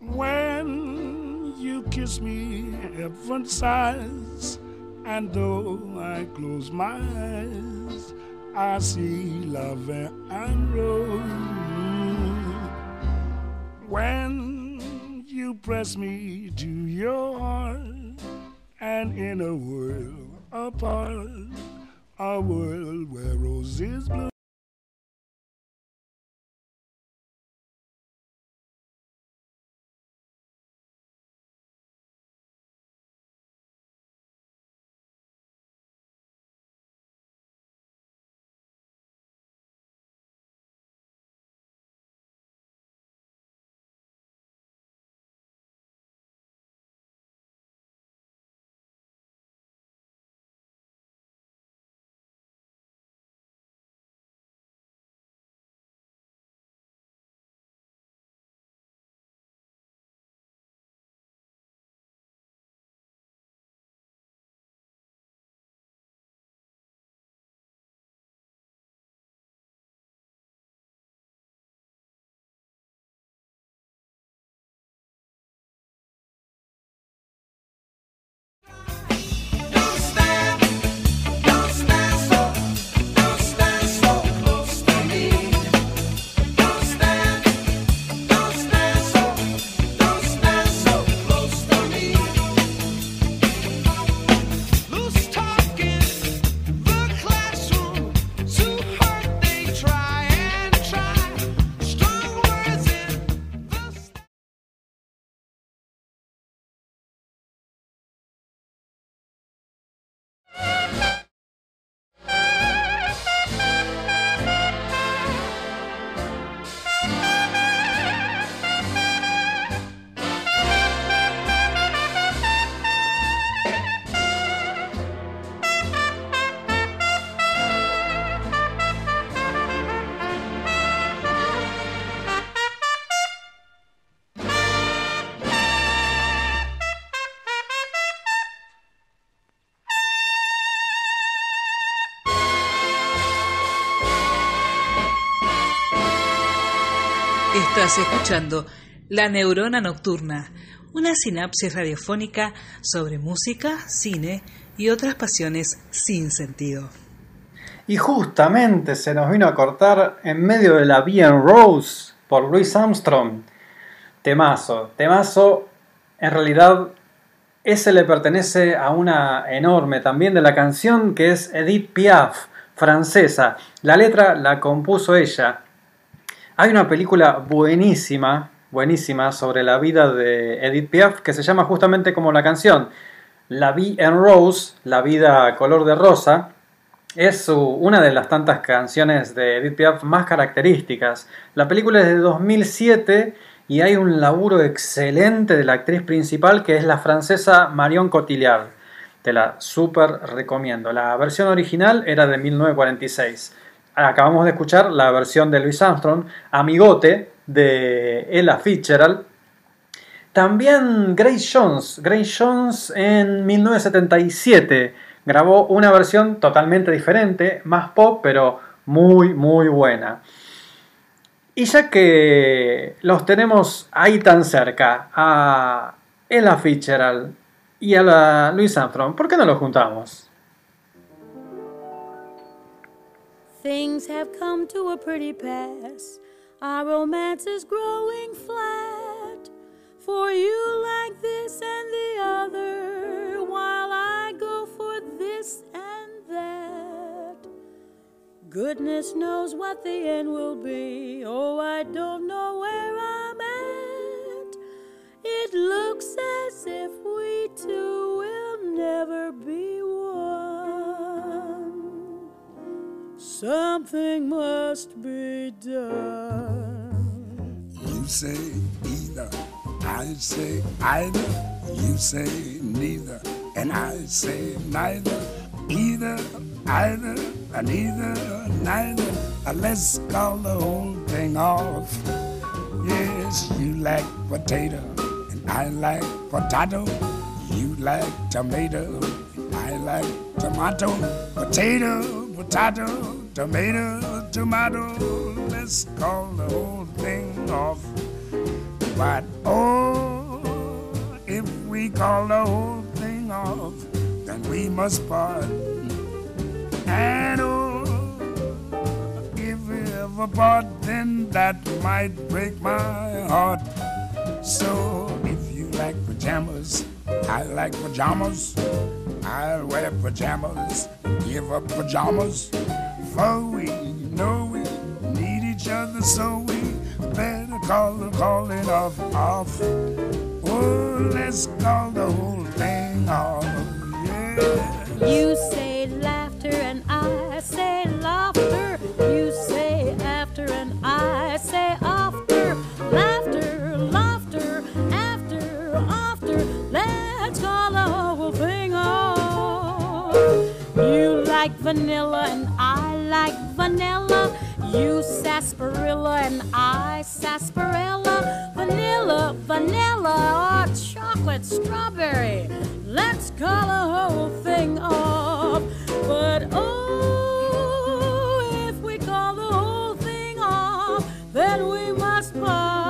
Speaker 6: When you kiss me, heaven sighs. And though I close my eyes, I see Vie en Rose. When you press me to your heart, and in a world apart, a world where roses bloom.
Speaker 7: Escuchando La Neurona Nocturna, una sinapsis radiofónica sobre música, cine y otras pasiones sin sentido.
Speaker 1: Y justamente se nos vino a cortar en medio de la Bien Rose por Louis Armstrong. Temazo, temazo, en realidad ese le pertenece a una enorme también de la canción que es Edith Piaf, francesa. La letra la compuso ella. Hay una película buenísima, buenísima sobre la vida de Edith Piaf que se llama justamente como la canción. La Vie en Rose, la vida color de rosa, es una de las tantas canciones de Edith Piaf más características. La película es de 2007 y hay un laburo excelente de la actriz principal que es la francesa Marion Cotillard. Te la súper recomiendo. La versión original era de 1946. Acabamos de escuchar la versión de Louis Armstrong, Amigote, de Ella Fitzgerald. También Grace Jones. Grace Jones en 1977 grabó una versión totalmente diferente, más pop, pero muy, muy buena. Y ya que los tenemos ahí tan cerca, a Ella Fitzgerald y a la Louis Armstrong, ¿por qué no los juntamos?
Speaker 4: Things have come to a pretty pass. Our romance is growing flat. For you like this and the other, while I go for this and that. Goodness knows what the end will be. Oh, I don't know where I'm at. It looks as if we two will never be one. Something must be done.
Speaker 6: You say either, I say either. You say neither, and I say neither. Either, either, and either, neither. Uh, Let's call the whole thing off. Yes, you like potato, and I like potato. You like tomato, I like tomato. Potato, potato, tomato, tomato. Let's call the whole thing off. But oh, if we call the whole thing off, then we must part. And oh, if we ever part, then that might break my heart. So if you like pajamas, I like pajamas. I'll wear pajamas, give up pajamas. For we know we need each other, so we better call the calling off off. Oh, let's call the whole thing off. Yeah.
Speaker 4: You say laughter and like vanilla and I like vanilla. You sarsaparilla and I sarsaparilla. Vanilla, vanilla, or chocolate strawberry. Let's call the whole thing off. But oh, if we call the whole thing off, then we must part.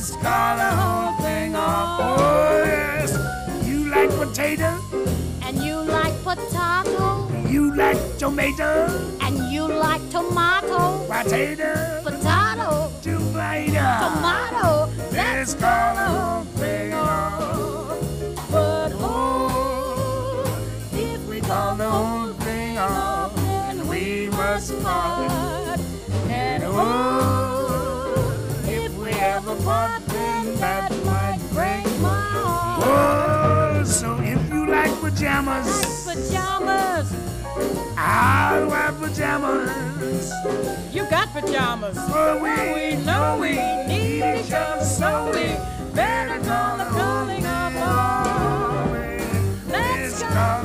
Speaker 4: Let's call the whole thing off.
Speaker 6: Oh, yes. You like potato.
Speaker 4: And you like potato,
Speaker 6: You like tomato.
Speaker 4: and you like tomato,
Speaker 6: Potato.
Speaker 4: potato,
Speaker 6: Tomato.
Speaker 4: tomato.
Speaker 6: Pajamas.
Speaker 4: Pajamas.
Speaker 6: I'll wear pajamas.
Speaker 4: You got pajamas.
Speaker 6: For we
Speaker 4: We know we need each other, so we better call the calling of love. Let's call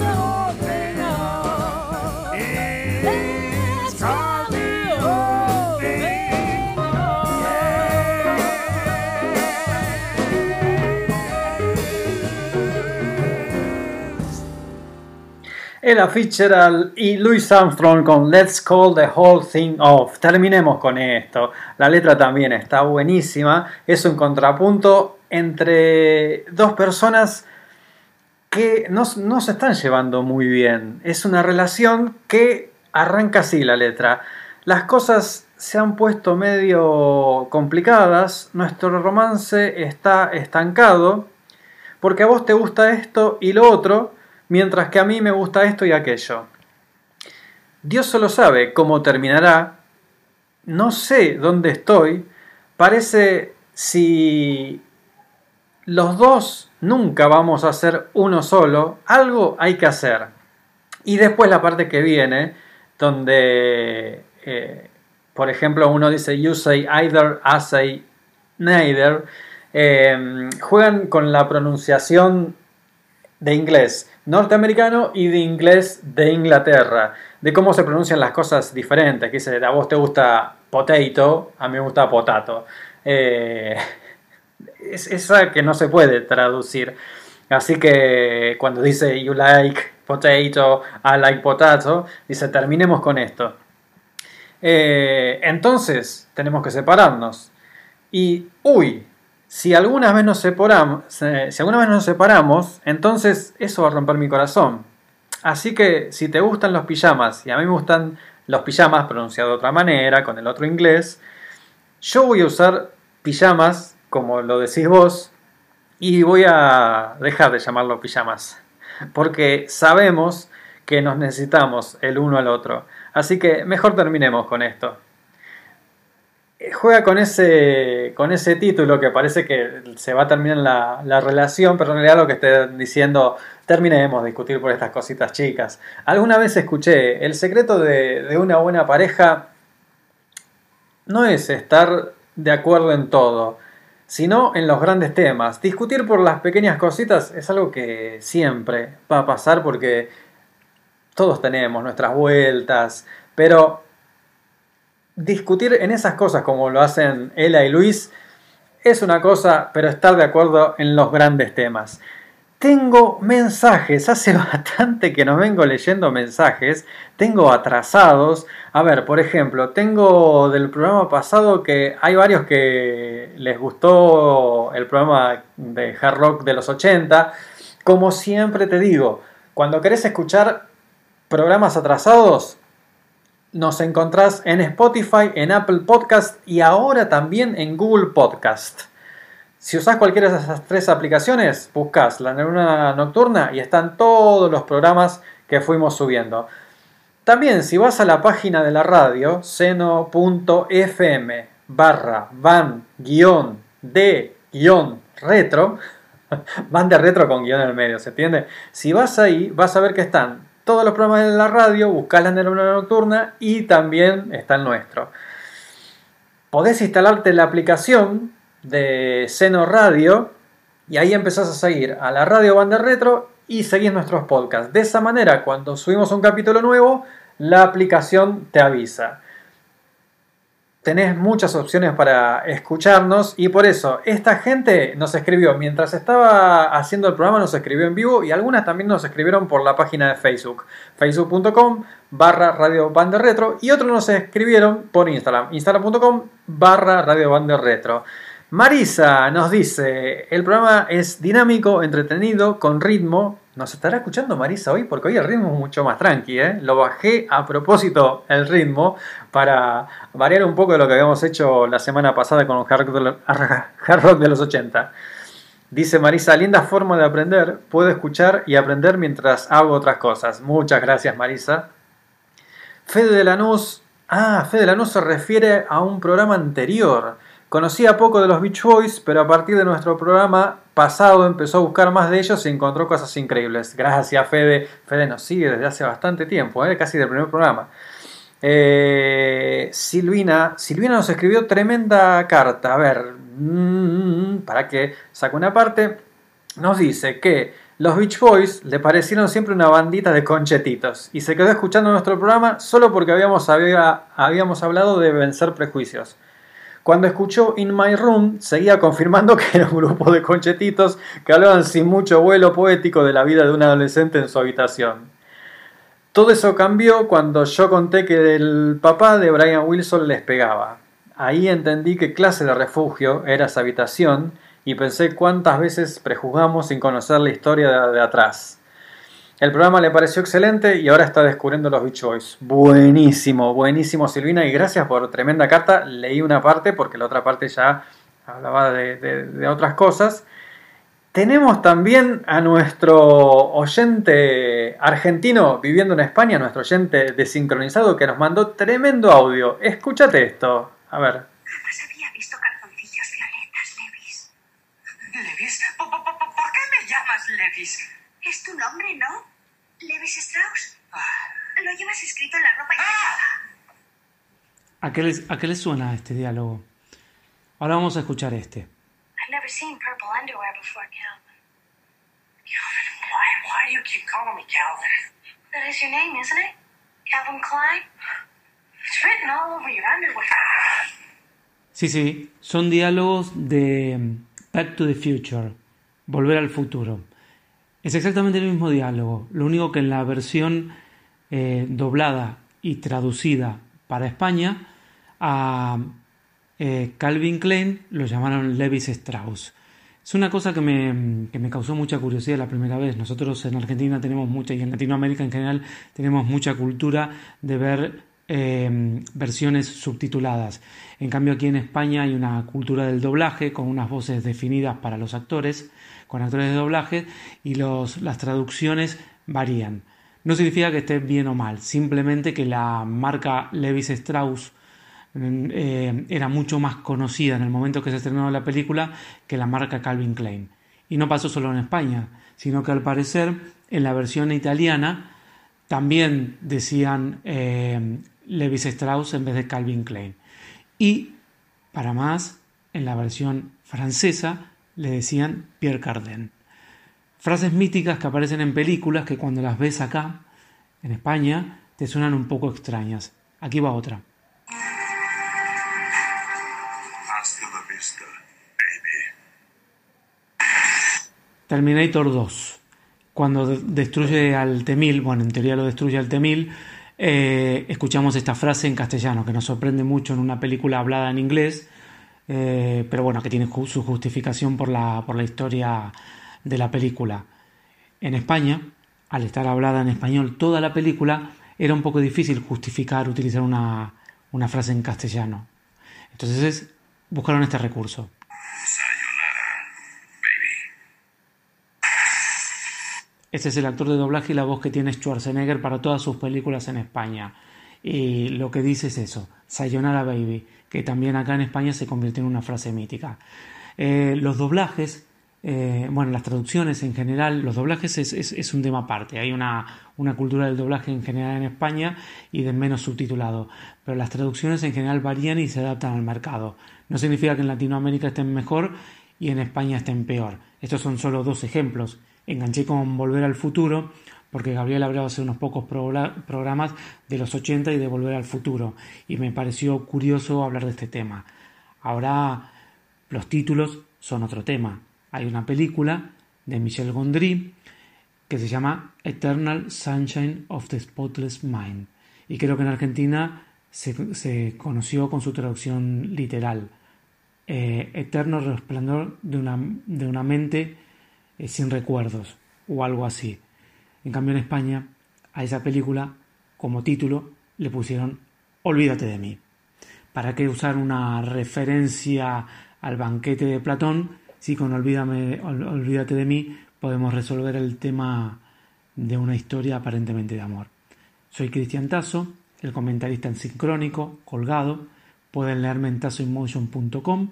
Speaker 1: Ella Fitzgerald y Louis Armstrong con Let's Call the Whole Thing Off. Terminemos con esto. La letra también está buenísima. Es un contrapunto entre dos personas que no, no se están llevando muy bien. Es una relación que arranca así la letra. Las cosas se han puesto medio complicadas. Nuestro romance está estancado. Porque a vos te gusta esto y lo otro, mientras que a mí me gusta esto y aquello. Dios solo sabe cómo terminará. No sé dónde estoy. Parece si los dos nunca vamos a ser uno solo. Algo hay que hacer. Y después la parte que viene, donde, eh, por ejemplo, uno dice you say either, I say neither. eh, juegan con la pronunciación de inglés norteamericano y de inglés de Inglaterra, de cómo se pronuncian las cosas diferentes, que dice, a vos te gusta potato, a mí me gusta potato. Eh, es esa que no se puede traducir. Así que cuando dice you like potato, I like potato, dice terminemos con esto. Eh, entonces tenemos que separarnos. Y, uy, si alguna vez nos separamos, vez nos separamos, entonces eso va a romper mi corazón. Así que si te gustan los pijamas y a mí me gustan los pijamas pronunciado de otra manera, con el otro inglés, yo voy a usar pijamas como lo decís vos y voy a dejar de llamarlo pijamas. Porque sabemos que nos necesitamos el uno al otro. Así que mejor terminemos con esto. Juega con ese, con ese título que parece que se va a terminar la, la relación, pero en realidad lo que esté diciendo, terminemos de discutir por estas cositas chicas. Alguna vez escuché, el secreto de, de una buena pareja no es estar de acuerdo en todo, sino en los grandes temas. Discutir por las pequeñas cositas es algo que siempre va a pasar porque todos tenemos nuestras vueltas, pero discutir en esas cosas como lo hacen Ella y Luis es una cosa, pero estar de acuerdo en los grandes temas. Tengo mensajes, hace bastante que no vengo leyendo mensajes, tengo atrasados. A ver, por ejemplo, tengo del programa pasado que hay varios que les gustó el programa de hard rock de los 80. Como siempre te digo, cuando querés escuchar programas atrasados, nos encontrás en Spotify, en Apple Podcast y ahora también en Google Podcast. Si usás cualquiera de esas tres aplicaciones, buscas la neurona nocturna y están todos los programas que fuimos subiendo. También si vas a la página de la radio, seno.fm barra van guion de guion retro, van de retro con guion en el medio, ¿se entiende? Si vas ahí, vas a ver que están todos los programas de la radio, buscás la neurona nocturna y también está el nuestro. Podés instalarte la aplicación de Seno Radio y ahí empezás a seguir a la radio Banda Retro y seguís nuestros podcasts. De esa manera, cuando subimos un capítulo nuevo, la aplicación te avisa. Tenés muchas opciones para escucharnos y por eso esta gente nos escribió mientras estaba haciendo el programa, nos escribió en vivo y algunas también nos escribieron por la página de Facebook, facebook.com barra radio Banda retro y otros nos escribieron por Instagram, instagram.com barra radio Banda retro. Marisa nos dice, el programa es dinámico, entretenido, con ritmo. ¿Nos estará escuchando Marisa hoy? Porque hoy el ritmo es mucho más tranqui, ¿eh? Lo bajé a propósito el ritmo para variar un poco de lo que habíamos hecho la semana pasada con rock de los, hard rock de los 80. Dice Marisa, linda forma de aprender. Puedo escuchar y aprender mientras hago otras cosas. Muchas gracias Marisa. Fede de Lanús. Ah, Fede de Lanús se refiere a un programa anterior Conocía poco de los Beach Boys, pero a partir de nuestro programa pasado empezó a buscar más de ellos y encontró cosas increíbles. Gracias, Fede. Fede nos sigue desde hace bastante tiempo, ¿eh? casi del primer programa. Eh, Silvina, Silvina nos escribió tremenda carta. A ver, mm, para que saque una parte. Nos dice que los Beach Boys le parecieron siempre una bandita de conchetitos y se quedó escuchando nuestro programa solo porque habíamos, había- habíamos hablado de vencer prejuicios. Cuando escuchó In My Room, seguía confirmando que era un grupo de conchetitos que hablaban sin mucho vuelo poético de la vida de un adolescente en su habitación. Todo eso cambió cuando yo conté que el papá de Brian Wilson les pegaba. Ahí entendí qué clase de refugio era esa habitación y pensé cuántas veces prejuzgamos sin conocer la historia de, de atrás. El programa le pareció excelente y ahora está descubriendo los Beach Boys. Buenísimo, buenísimo Silvina y gracias por tremenda carta. Leí una parte porque la otra parte ya hablaba de, de- otras cosas. Tenemos también a nuestro oyente argentino viviendo en España, nuestro oyente desincronizado que nos mandó tremendo audio. Escúchate esto. A ver.
Speaker 8: Jamás había visto calzoncillos violetas, Levis. ¿Levis? ¿Por, por- por- por qué me llamas Levis? Es tu nombre, ¿no? Levis Strauss. Lo llevas escrito en la ropa interior.
Speaker 9: ¿A qué, les, ¿A qué les suena este diálogo? Ahora vamos a escuchar este.
Speaker 8: I've never seen purple underwear before, Calvin. Calvin, why, why do you keep calling me Calvin? That is your name, isn't it? Calvin Klein? It's written all over your underwear.
Speaker 9: Sí, sí, son diálogos de mm, Back to the Future, Volver al futuro. Es exactamente el mismo diálogo, lo único que en la versión eh, doblada y traducida para España a eh, Calvin Klein lo llamaron Levis Strauss. Es una cosa que me, que me causó mucha curiosidad la primera vez. Nosotros en Argentina tenemos mucha, y en Latinoamérica en general, tenemos mucha cultura de ver eh, versiones subtituladas. En cambio aquí en España hay una cultura del doblaje con unas voces definidas para los actores, con actores de doblaje, y los, las traducciones varían. No significa que esté bien o mal, simplemente que la marca Levis Strauss eh, era mucho más conocida en el momento que se estrenó la película que la marca Calvin Klein. Y no pasó solo en España, sino que al parecer en la versión italiana también decían eh, Levis Strauss en vez de Calvin Klein. Y para más, en la versión francesa le decían Pierre Cardin. Frases míticas que aparecen en películas que cuando las ves acá, en España, te suenan un poco extrañas. Aquí va otra.
Speaker 5: Hasta la vista, baby.
Speaker 9: Terminator 2. Cuando de- destruye al T-1000, bueno, en teoría lo destruye al T-1000, eh, escuchamos esta frase en castellano que nos sorprende mucho en una película hablada en inglés, eh, pero bueno, que tiene su justificación por la, por la historia de la película. En España, al estar hablada en español toda la película, era un poco difícil justificar utilizar una, una frase en castellano. Entonces buscaron este recurso. Este es el actor de doblaje y la voz que tiene Schwarzenegger para todas sus películas en España. Y lo que dice es eso, Sayonara Baby, que también acá en España se convirtió en una frase mítica. Eh, los doblajes, eh, bueno, las traducciones en general, los doblajes es, un tema aparte. Hay una, una cultura del doblaje en general en España y de menos subtitulado. Pero las traducciones en general varían y se adaptan al mercado. No significa que en Latinoamérica estén mejor y en España estén peor. Estos son solo dos ejemplos. Enganché con Volver al Futuro porque Gabriel hablaba hace unos pocos progra- programas de los 80 y de Volver al Futuro y me pareció curioso hablar de este tema. Ahora los títulos son otro tema. Hay una película de Michel Gondry que se llama Eternal Sunshine of the Spotless Mind y creo que en Argentina se, se conoció con su traducción literal. Eh, eterno resplandor de una, de una mente eh, sin recuerdos o algo así. En cambio en España a esa película como título le pusieron Olvídate de mí. ¿Para qué usar una referencia al banquete de Platón si con Olvídame, Olvídate de mí podemos resolver el tema de una historia aparentemente de amor? Soy Cristian Tasso, el comentarista en sincrónico, colgado. Pueden leerme en tassoinmotion.com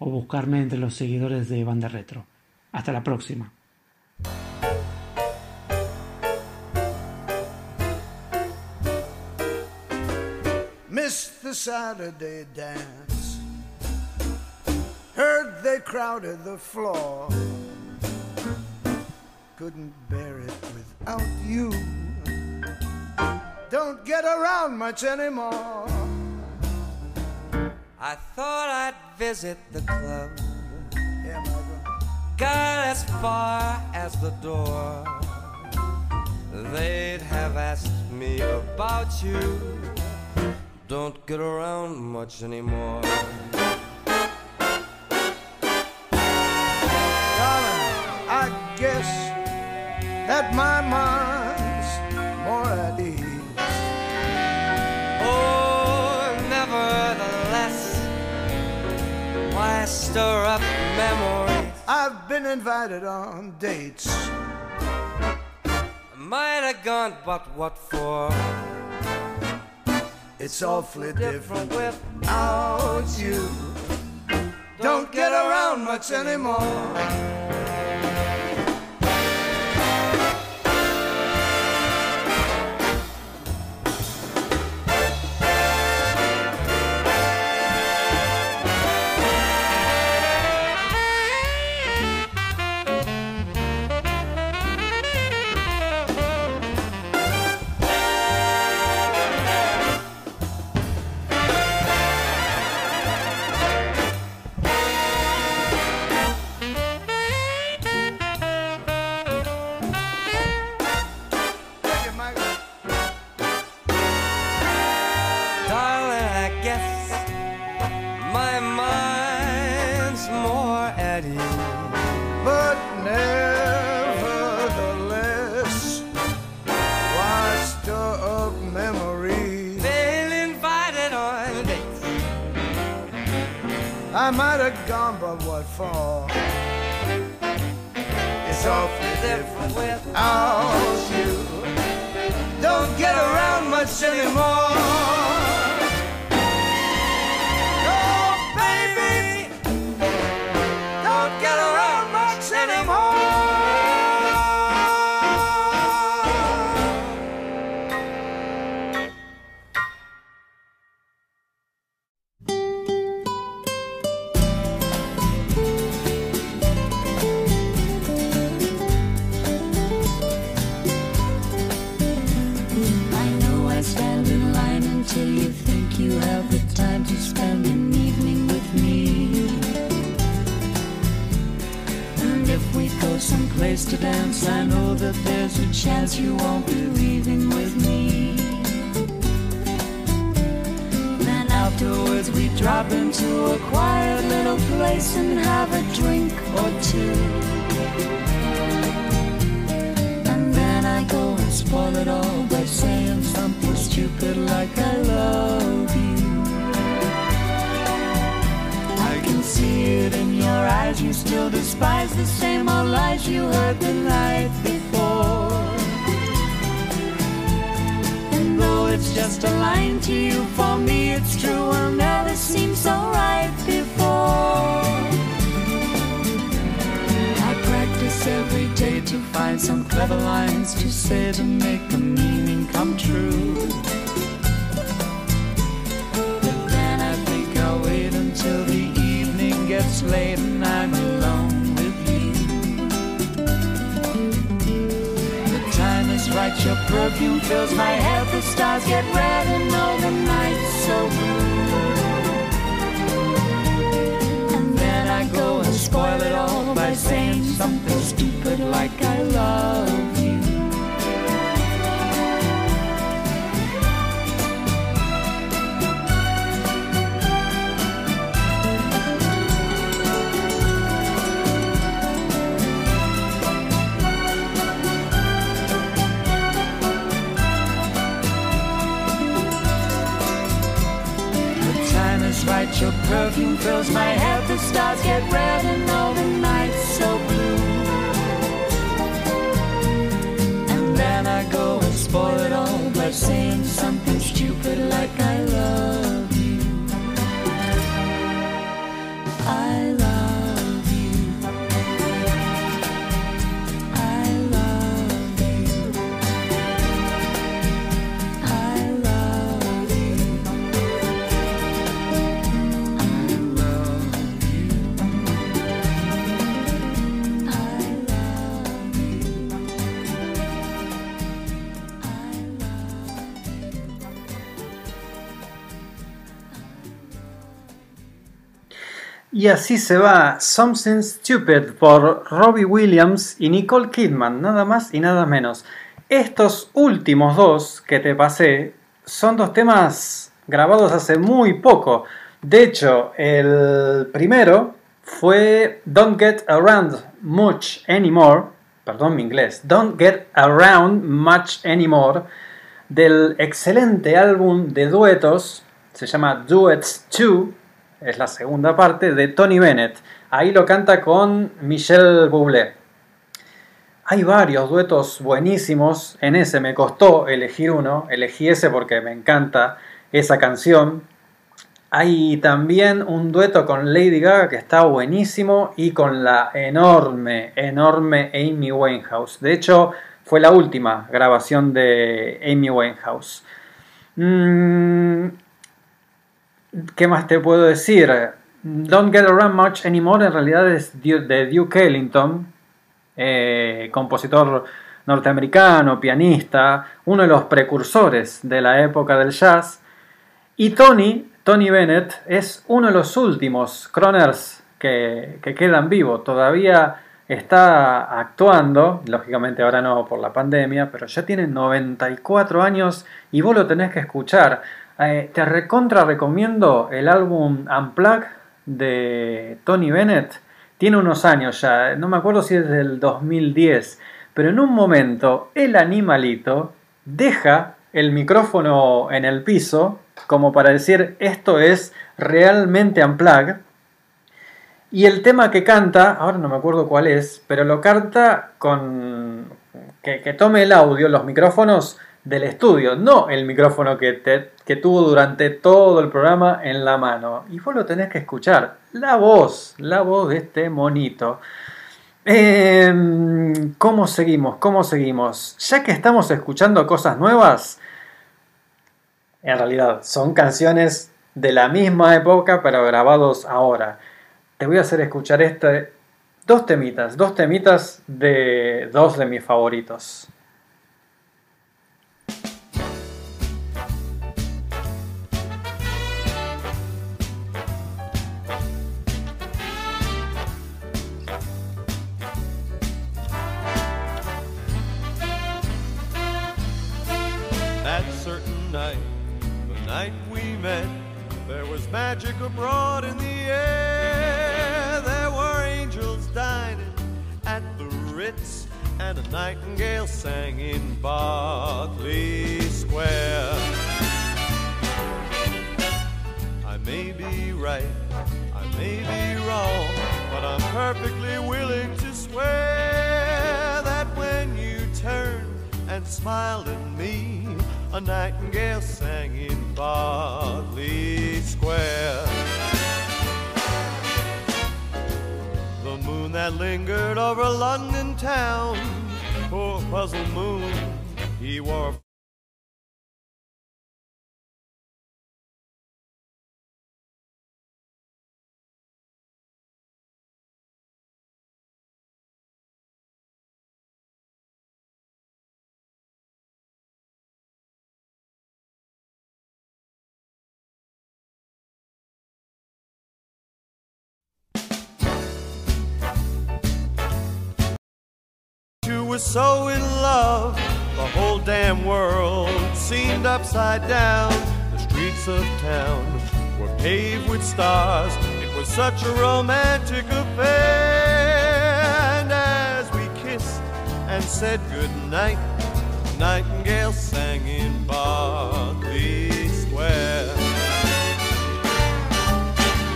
Speaker 9: o buscarme entre los seguidores de Banda Retro. Hasta la próxima.
Speaker 10: Missed the Saturday dance. Heard they crowded the floor. Couldn't bear it without you. Don't get around much anymore.
Speaker 11: I thought I'd visit the club.
Speaker 10: Yeah,
Speaker 11: Got as far as the door. They'd have asked me about you. Don't get around much anymore.
Speaker 10: Darling, I guess that my
Speaker 11: mind I stir up memories.
Speaker 10: I've been invited on dates.
Speaker 11: I
Speaker 10: might have gone, but what for? It's awfully different without you. Don't get around much anymore.
Speaker 12: But what for?
Speaker 1: Y así se va Something Stupid por Robbie Williams y Nicole Kidman, nada más y nada menos. Estos últimos dos que te pasé son dos temas grabados hace muy poco. De hecho, el primero fue Don't Get Around Much Anymore, perdón mi inglés, Don't Get Around Much Anymore, del excelente álbum de duetos, se llama Duets 2, es la segunda parte, de Tony Bennett. Ahí lo canta con Michelle Bublé. Hay varios duetos buenísimos, en ese me costó elegir uno, elegí ese porque me encanta esa canción. Hay también un dueto con Lady Gaga que está buenísimo y con la enorme, enorme Amy Winehouse. De hecho, fue la última grabación de Amy Winehouse. Mm, ¿Qué más te puedo decir? Don't Get Around Much Anymore en realidad es de Duke Ellington, eh, compositor norteamericano, pianista, uno de los precursores de la época del jazz. Y Tony, Tony Bennett, es uno de los últimos croners que, que quedan vivos. Todavía está actuando, lógicamente ahora no por la pandemia, pero ya tiene 94 años y vos lo tenés que escuchar. Eh, te recontra recomiendo el álbum Unplugged de Tony Bennett. Tiene unos años ya, no me acuerdo si es del 2010, pero en un momento el animalito deja el micrófono en el piso como para decir esto es realmente Unplugged. Y el tema que canta, ahora no me acuerdo cuál es, pero lo canta con que, que tome el audio, los micrófonos del estudio, no el micrófono que, te, que tuvo durante todo el programa en la mano. Y vos lo tenés que escuchar, la voz, la voz de este monito. Eh, ¿Cómo seguimos? ¿Cómo seguimos? Ya que estamos escuchando cosas nuevas, en realidad son canciones de la misma época, pero grabados ahora. Te voy a hacer escuchar este, dos temitas, dos temitas de dos de mis favoritos.
Speaker 3: Magic abroad in the air. There were angels dining at the Ritz, and a nightingale sang in Berkeley Square. I may be right, I may be wrong, but I'm perfectly willing to swear that when you turned and smiled at me, a nightingale sang in Berkeley Square. The moon that lingered over London town, poor puzzled moon, he wore. Were so in love, the whole damn world seemed upside down. The streets of town were paved with stars. It was such a romantic affair. And as we kissed and said goodnight, Nightingale sang in Berkeley Square.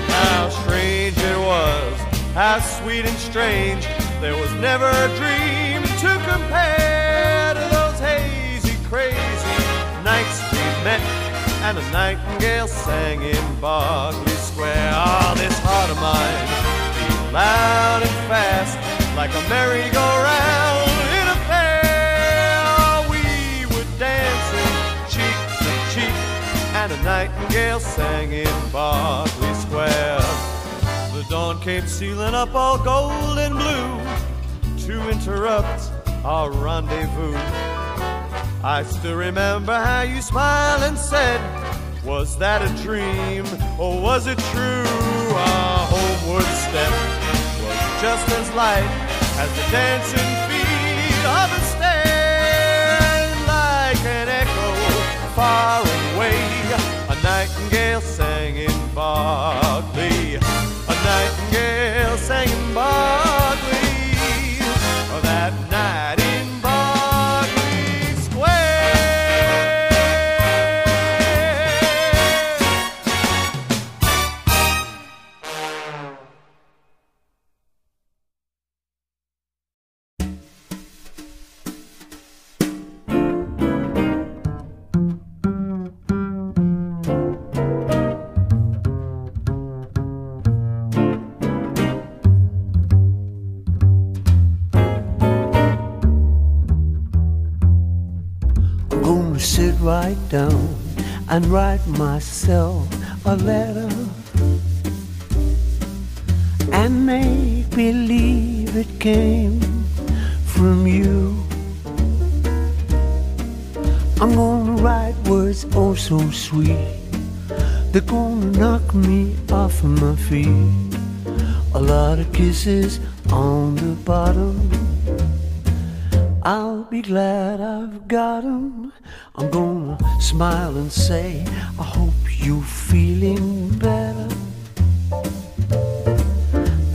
Speaker 3: How strange it was, how sweet and strange. There was never a dream compare those hazy, crazy nights we met, and a nightingale sang in Berkeley Square. Ah, this heart of mine beat loud and fast like a merry-go-round in a fair. We cheek to cheek, and a nightingale sang in Berkeley Square. The dawn came sealing up all gold and blue to interrupt our rendezvous. I still remember how you smiled and said, Was that a dream or was it true? Our homeward step was just as light as the dancing feet of a stair. Like an echo far away, a nightingale sang in Berkeley. A nightingale sang in Berkeley.
Speaker 13: And write myself a letter and make believe it came from you. I'm gonna write words oh so sweet. They're gonna knock me off of my feet. A lot of kisses on the bottom. I'll be glad I've got 'em. I'm gonna smile and say, I hope you're feeling better.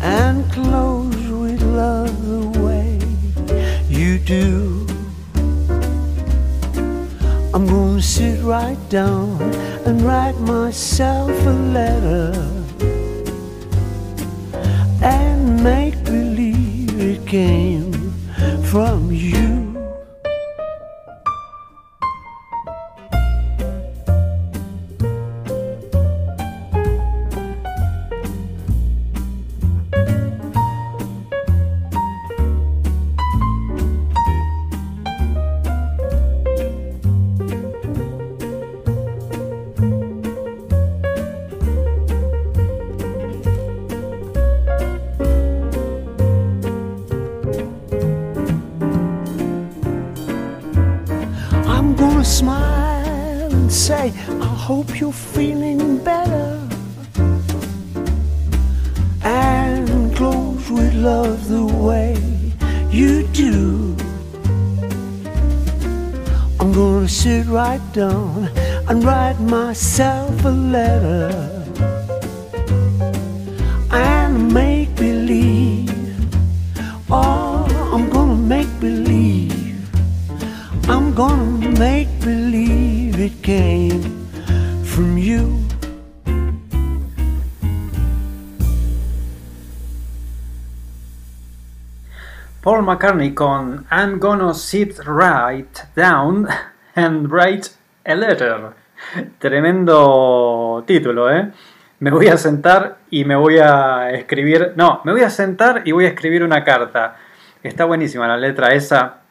Speaker 13: And close with love the way you do. I'm gonna sit right down and write myself a letter. And make believe it came from you. I'm gonna sit right down and write myself a letter.
Speaker 1: Paul McCartney con I'm gonna sit right down and write a letter. Tremendo título, ¿eh? Me voy a sentar y me voy a escribir. No, me voy a sentar y voy a escribir una carta. Está buenísima la letra esa.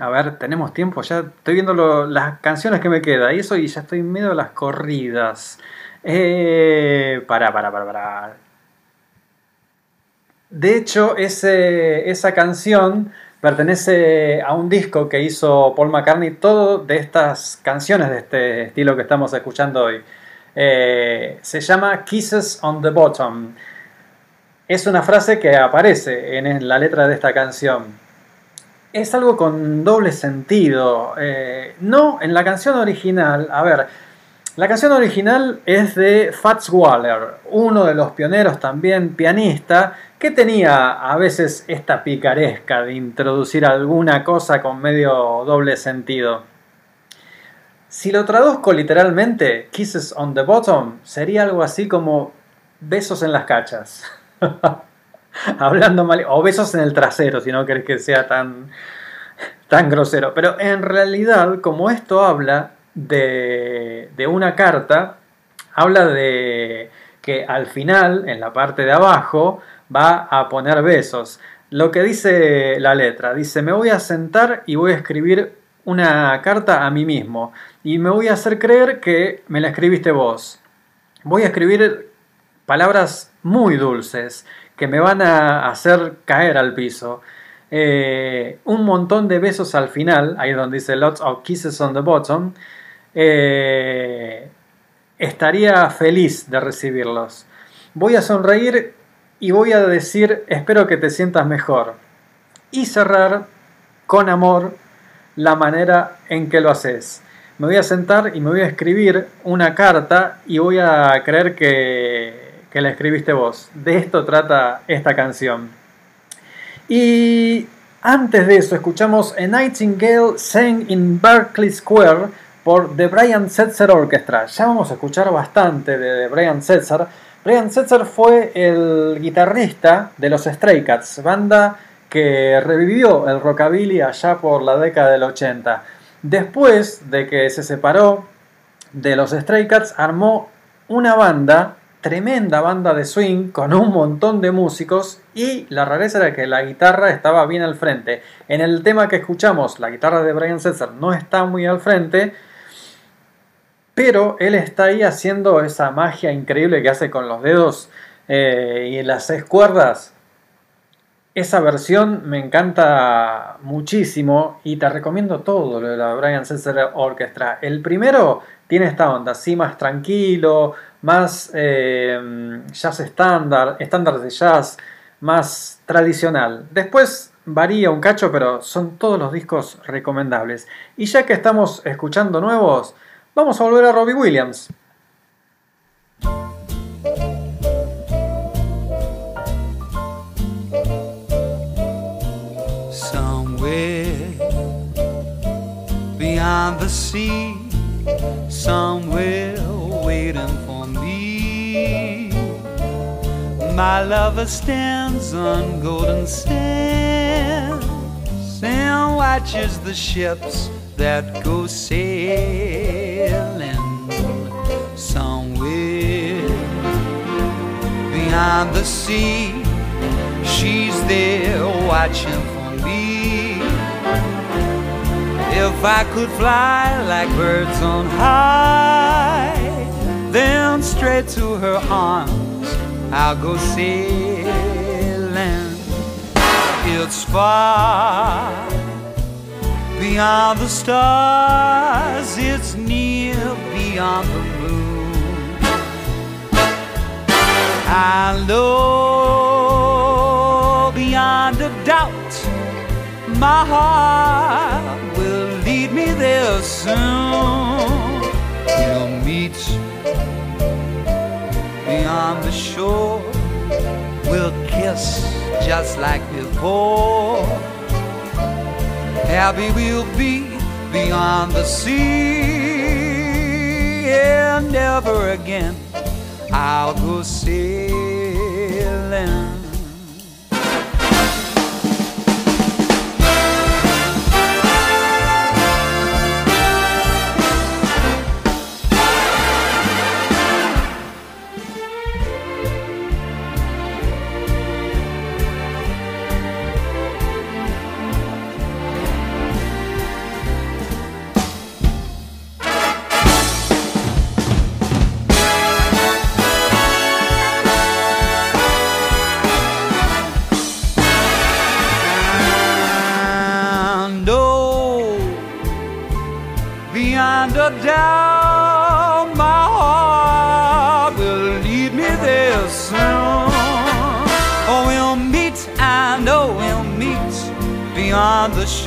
Speaker 1: A ver, tenemos tiempo. Ya estoy viendo las canciones que me queda. Y eso, y ya estoy en medio de las corridas. Eh, para, para, para, para. De hecho, esa canción pertenece a un disco que hizo Paul McCartney, todo de estas canciones de este estilo que estamos escuchando hoy. Eh, se llama Kisses on the Bottom. Es una frase que aparece en la letra de esta canción. Es algo con doble sentido. Eh, no en la canción original. A ver, la canción original es de Fats Waller, uno de los pioneros también pianista, que tenía a veces esta picaresca de introducir alguna cosa con medio doble sentido. Si lo traduzco literalmente, Kisses on the Bottom sería algo así como besos en las cachas. Hablando mal, o besos en el trasero, si no querés que sea tan, tan grosero. Pero en realidad, como esto habla de, de una carta, habla de que al final, en la parte de abajo, va a poner besos. Lo que dice la letra, dice, me voy a sentar y voy a escribir una carta a mí mismo y me voy a hacer creer que me la escribiste vos. Voy a escribir palabras muy dulces que me van a hacer caer al piso. Eh, un montón de besos al final, ahí donde dice lots of kisses on the bottom, eh, estaría feliz de recibirlos. Voy a sonreír y voy a decir espero que te sientas mejor. Y cerrar con amor la manera en que lo haces. Me voy a sentar y me voy a escribir una carta y voy a creer que, que la escribiste vos. De esto trata esta canción. Y antes de eso escuchamos A Nightingale Sang in Berkeley Square por The Brian Setzer Orchestra. Ya vamos a escuchar bastante de The Brian Setzer. Brian Setzer fue el guitarrista de los Stray Cats, banda que revivió el rockabilly allá por la década del 80. Después de que se separó de los Stray Cats, armó una banda, tremenda banda de swing, con un montón de músicos y la rareza era que la guitarra estaba bien al frente. En el tema que escuchamos, la guitarra de Brian Setzer no está muy al frente, pero él está ahí haciendo esa magia increíble que hace con los dedos eh, y las seis cuerdas. Esa versión me encanta muchísimo y te recomiendo todo lo de la Brian Setzer Orchestra. El primero tiene esta onda, así más tranquilo, más eh, jazz estándar, estándar de jazz, más tradicional. Después varía un cacho, pero son todos los discos recomendables. Y ya que estamos escuchando nuevos, vamos a volver a Robbie Williams.
Speaker 12: Somewhere beyond the sea, somewhere waiting for me. My lover stands on golden sands and watches the ships that go sailing beyond the sea. She's there watching for me. If I could fly like birds on high, then straight to her arms I'll go sailing. It's far beyond the stars, it's near beyond the I know beyond a doubt my heart will lead me there soon. We'll meet beyond the shore, we'll kiss just like before. Happy we'll be beyond the sea, and never again algo seu.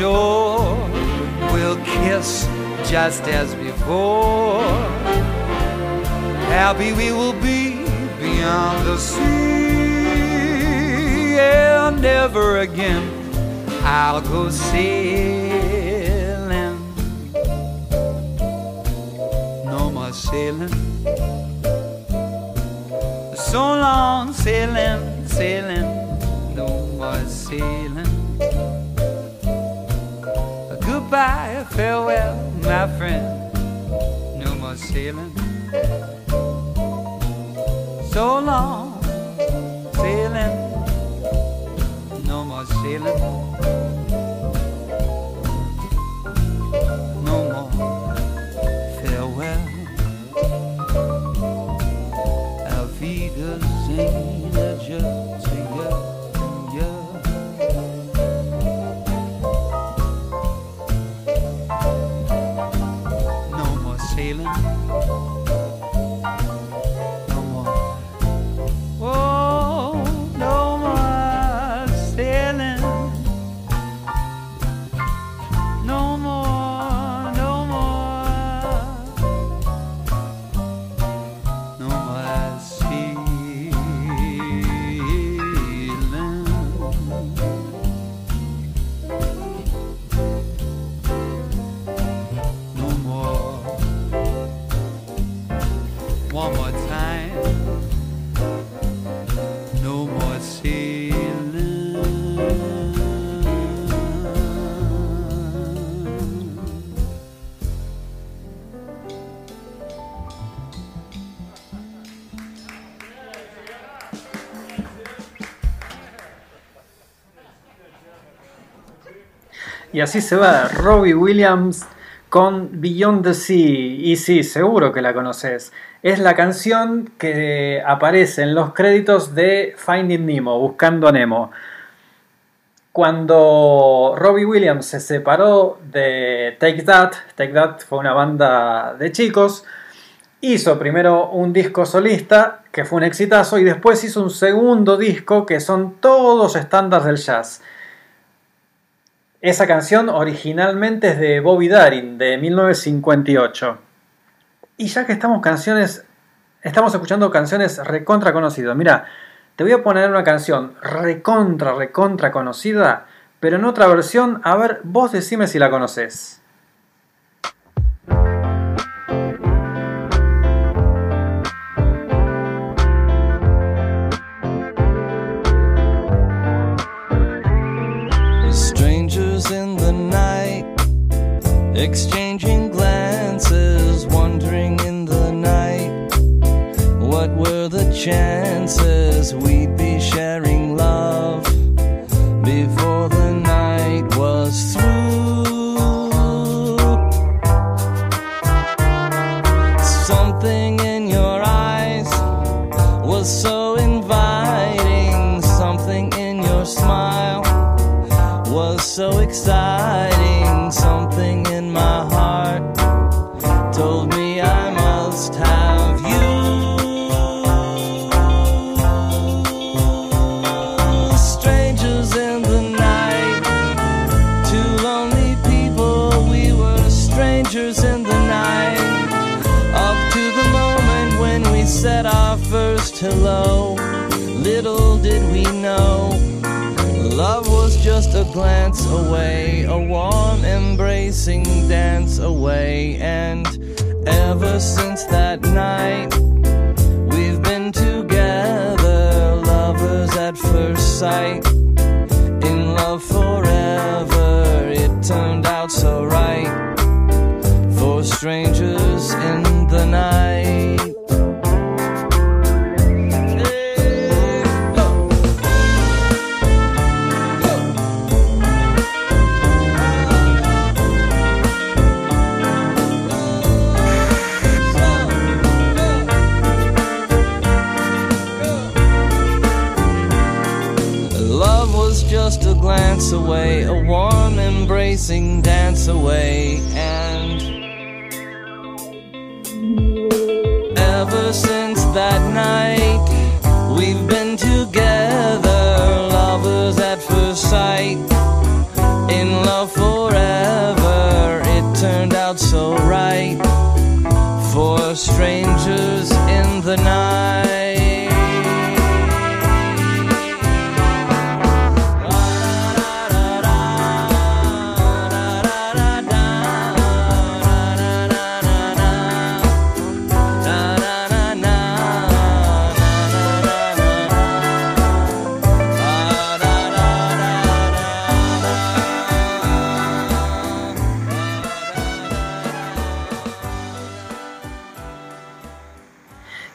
Speaker 12: Shore. We'll kiss just as before. Happy we will be beyond the sea, and never again I'll go sailing. No more sailing. So long sailing, sailing. No more sailing. Goodbye, farewell, my friend. No more sailing. So long, sailing. No more sailing.
Speaker 1: Y así se va Robbie Williams con Beyond the Sea. Y sí, seguro que la conoces. Es la canción que aparece en los créditos de Finding Nemo, Buscando a Nemo. Cuando Robbie Williams se separó de Take That, Take That fue una banda de chicos, hizo primero un disco solista que fue un exitazo y después hizo un segundo disco que son todos estándares del jazz. Esa canción originalmente es de Bobby Darin, de 1958. Y ya que estamos canciones, estamos escuchando canciones recontra conocidas. Mira, te voy a poner una canción recontra, recontra conocida, pero en otra versión. A ver, vos decime si la conoces.
Speaker 11: chances we glance away, a warm embracing dance away. And ever since that night, we've been together, lovers at first sight. Away,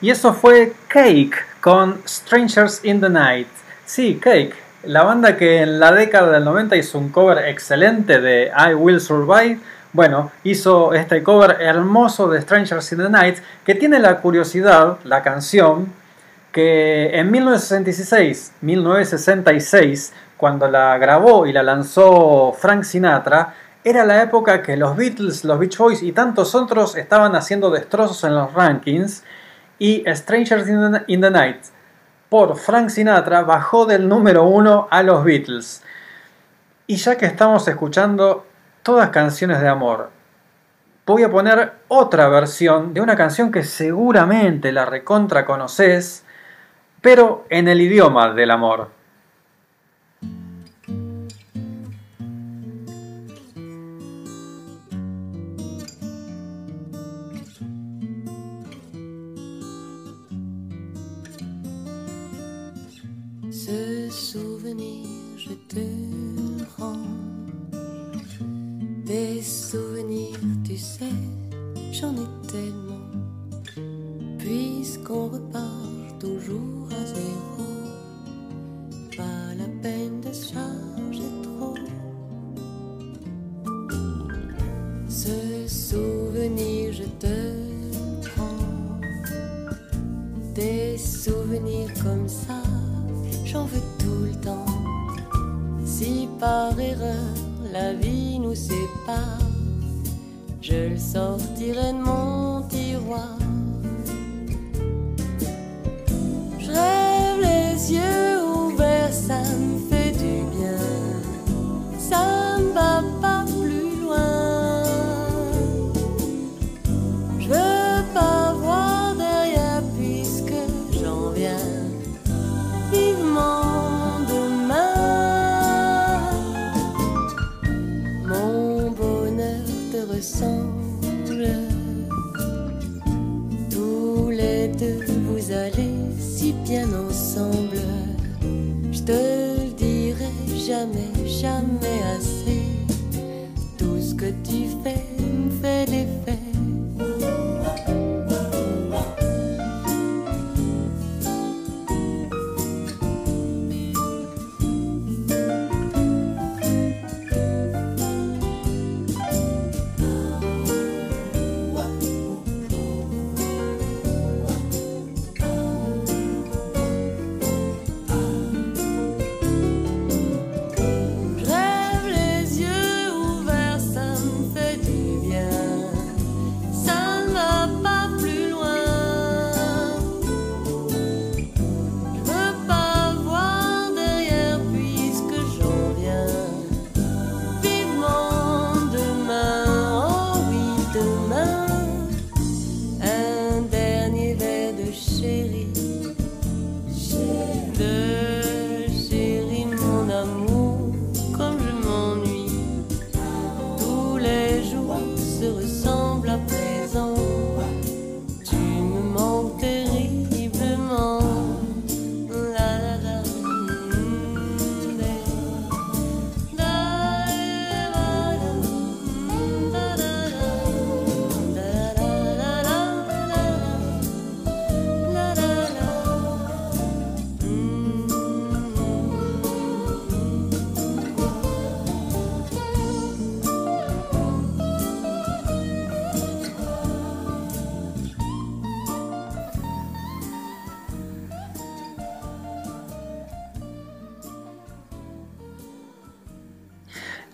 Speaker 14: Y eso fue Cake con Strangers in the Night. Sí, Cake, la banda que en la década del 90 hizo un cover excelente de I Will Survive. Bueno, hizo este cover hermoso de Strangers in the Night que tiene la curiosidad, la canción, que en 1966, 1966, cuando la grabó y la lanzó Frank Sinatra, era la época que los Beatles, los Beach Boys y tantos otros estaban haciendo destrozos en los rankings y Strangers in the, Night por Frank Sinatra bajó del número uno a los Beatles. Y ya que estamos escuchando todas canciones de amor, voy a poner otra versión de una canción que seguramente la recontra conoces, pero en el idioma del amor.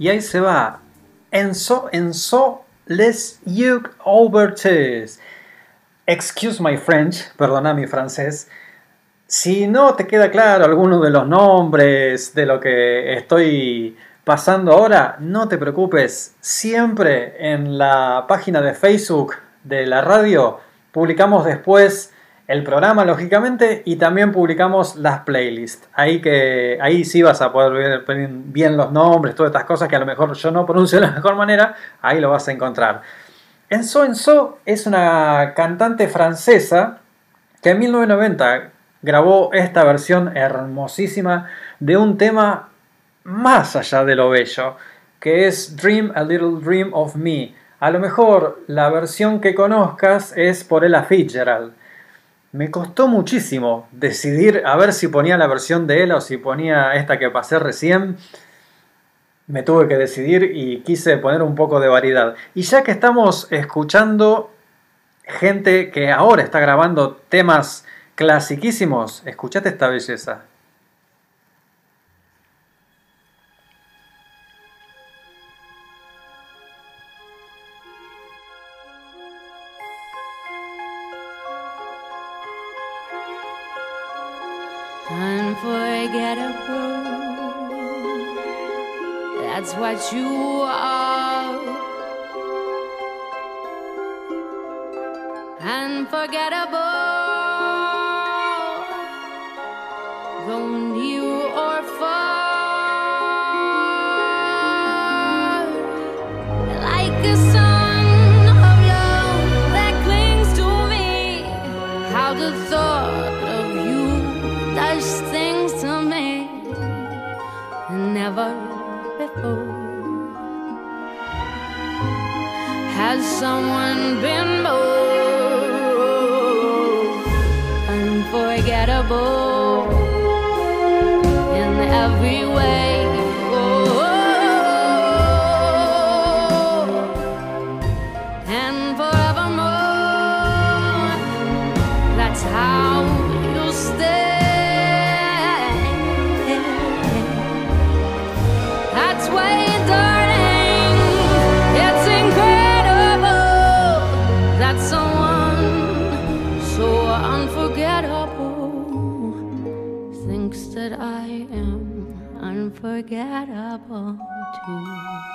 Speaker 14: Y ahí se va. Enzo, Enzo, les yeux ouverts. Excuse my French, perdona mi francés. Si no te queda claro alguno de los nombres de lo que estoy pasando ahora, no te preocupes. Siempre en la página de Facebook de la radio publicamos después el programa, lógicamente, y también publicamos las playlists. Ahí, que, ahí sí vas a poder ver bien los nombres, todas estas cosas que a lo mejor yo no pronuncio de la mejor manera, ahí lo vas a encontrar. Enzo Enzo es una cantante francesa que en 1990 grabó esta versión hermosísima de un tema más allá de lo bello, que es Dream a Little Dream of Me. A lo mejor la versión que conozcas es por Ella Fitzgerald.
Speaker 1: Me costó muchísimo decidir a ver si ponía la versión de él o si ponía esta que pasé recién. Me tuve que decidir y quise poner un poco de variedad. Y ya que estamos escuchando gente que ahora está grabando temas clasiquísimos, escuchate esta belleza.
Speaker 4: Unforgettable. That's what you are. Unforgettable. Never before. Has someone been unforgettable too.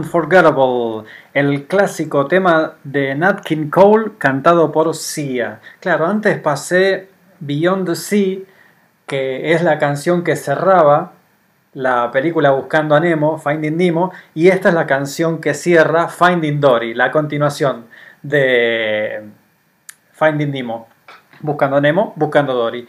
Speaker 4: Unforgettable,
Speaker 1: el clásico tema de Nat King Cole cantado por Sia. Claro, antes pasé Beyond the Sea, que es la canción que cerraba la película Buscando a Nemo, Finding Nemo, y esta es la canción que cierra Finding Dory, la continuación de Finding Nemo, Buscando a Nemo, Buscando Dory.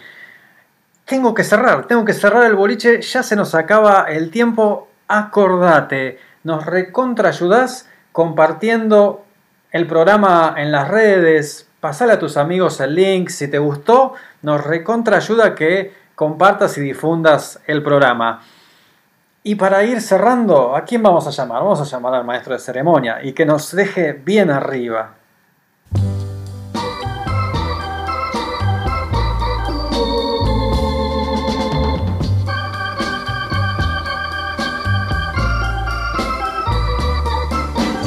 Speaker 1: Tengo que cerrar, tengo que cerrar el boliche, ya se nos acaba el tiempo, acordate, nos recontra ayudás compartiendo el programa en las redes, pasale a tus amigos el link, si te gustó, nos recontra ayuda que compartas y difundas el programa. Y para ir cerrando, ¿a quién vamos a llamar? Vamos a llamar al maestro de ceremonia y que nos deje bien arriba.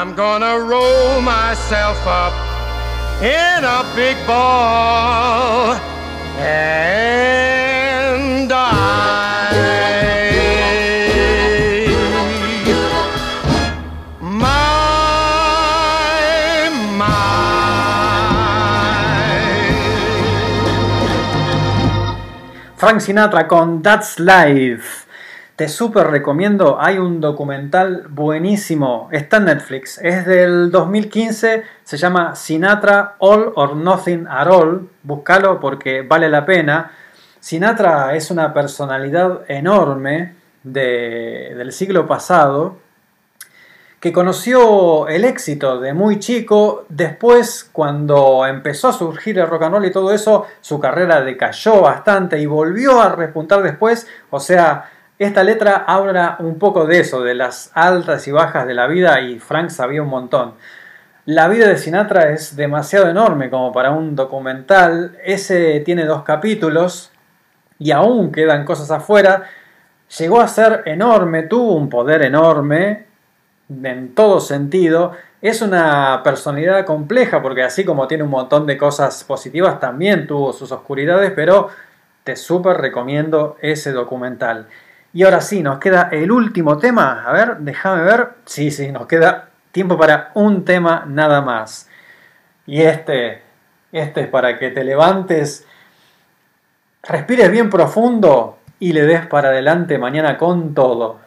Speaker 2: I'm gonna roll myself up in a big ball and die. My,
Speaker 1: Frank Sinatra con That's Life. Te súper recomiendo, hay un documental buenísimo, está en Netflix, es del 2015, se llama Sinatra All or Nothing at All, búscalo porque vale la pena. Sinatra es una personalidad enorme de- del siglo pasado, que conoció el éxito de muy chico, después cuando empezó a surgir el rock and roll y todo eso, su carrera decayó bastante y volvió a repuntar después, o sea, esta letra habla un poco de eso, de las altas y bajas de la vida y Frank sabía un montón. La vida de Sinatra es demasiado enorme como para un documental, ese tiene dos capítulos y aún quedan cosas afuera, llegó a ser enorme, tuvo un poder enorme, en todo sentido. Es una personalidad compleja porque así como tiene un montón de cosas positivas, también tuvo sus oscuridades, pero te súper recomiendo ese documental. Y ahora sí, nos queda el último tema. A ver, déjame ver. Sí, sí, nos queda tiempo para un tema nada más. Y este, este es para que te levantes, respires bien profundo y le des para adelante mañana con todo.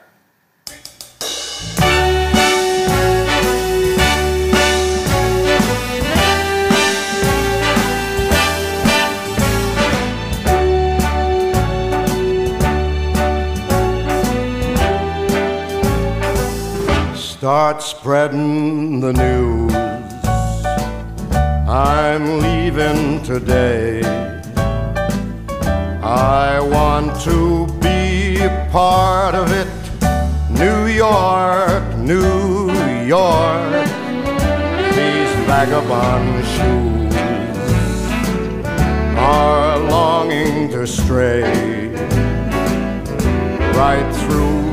Speaker 2: Start spreading the news. I'm leaving today. I want to be part of it. New York, New York. These vagabond shoes are longing to stray right through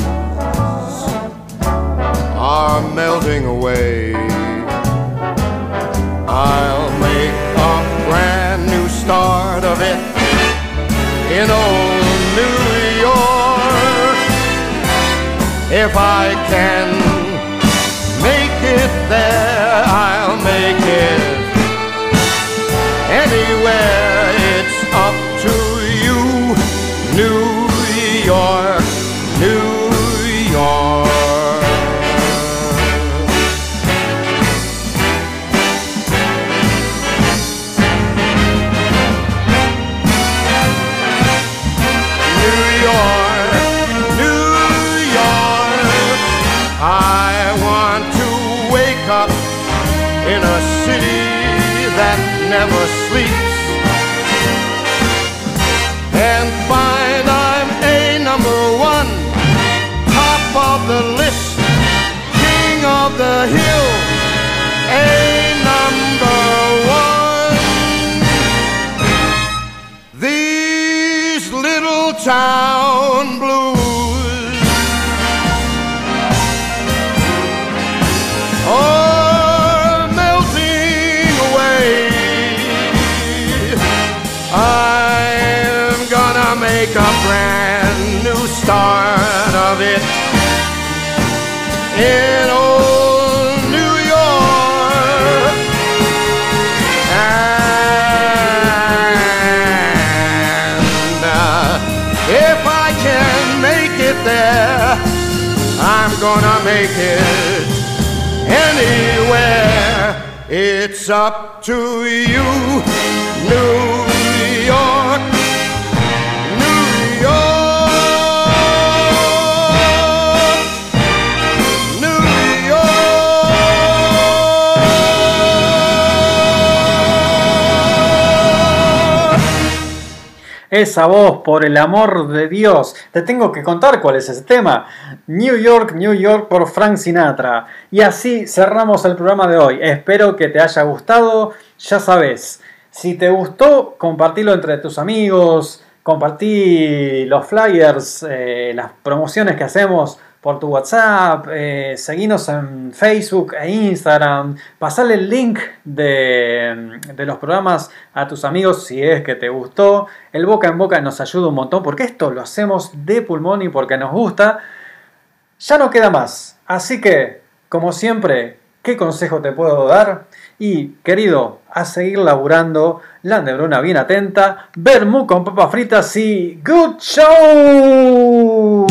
Speaker 2: are melting away. I'll make a brand new start of it in old New York if I can make it there. I'll make it
Speaker 1: Esa voz, por el amor de Dios. Te tengo que contar cuál es ese tema. New York, New York por Frank Sinatra. Y así cerramos el programa de hoy. Espero que te haya gustado. Ya sabes, si te gustó, compartilo entre tus amigos. Compartí los flyers, eh, las promociones que hacemos por tu WhatsApp, eh, en Facebook e Instagram, pasale el link de, de los programas a tus amigos si es que te gustó. El boca en boca nos ayuda un montón porque esto lo hacemos de pulmón y porque nos gusta. Ya no queda más, así que, como siempre, ¿qué consejo te puedo dar? Y, querido, a seguir laburando, Landebruna bien atenta, Bermú con papas fritas y ¡Good Show!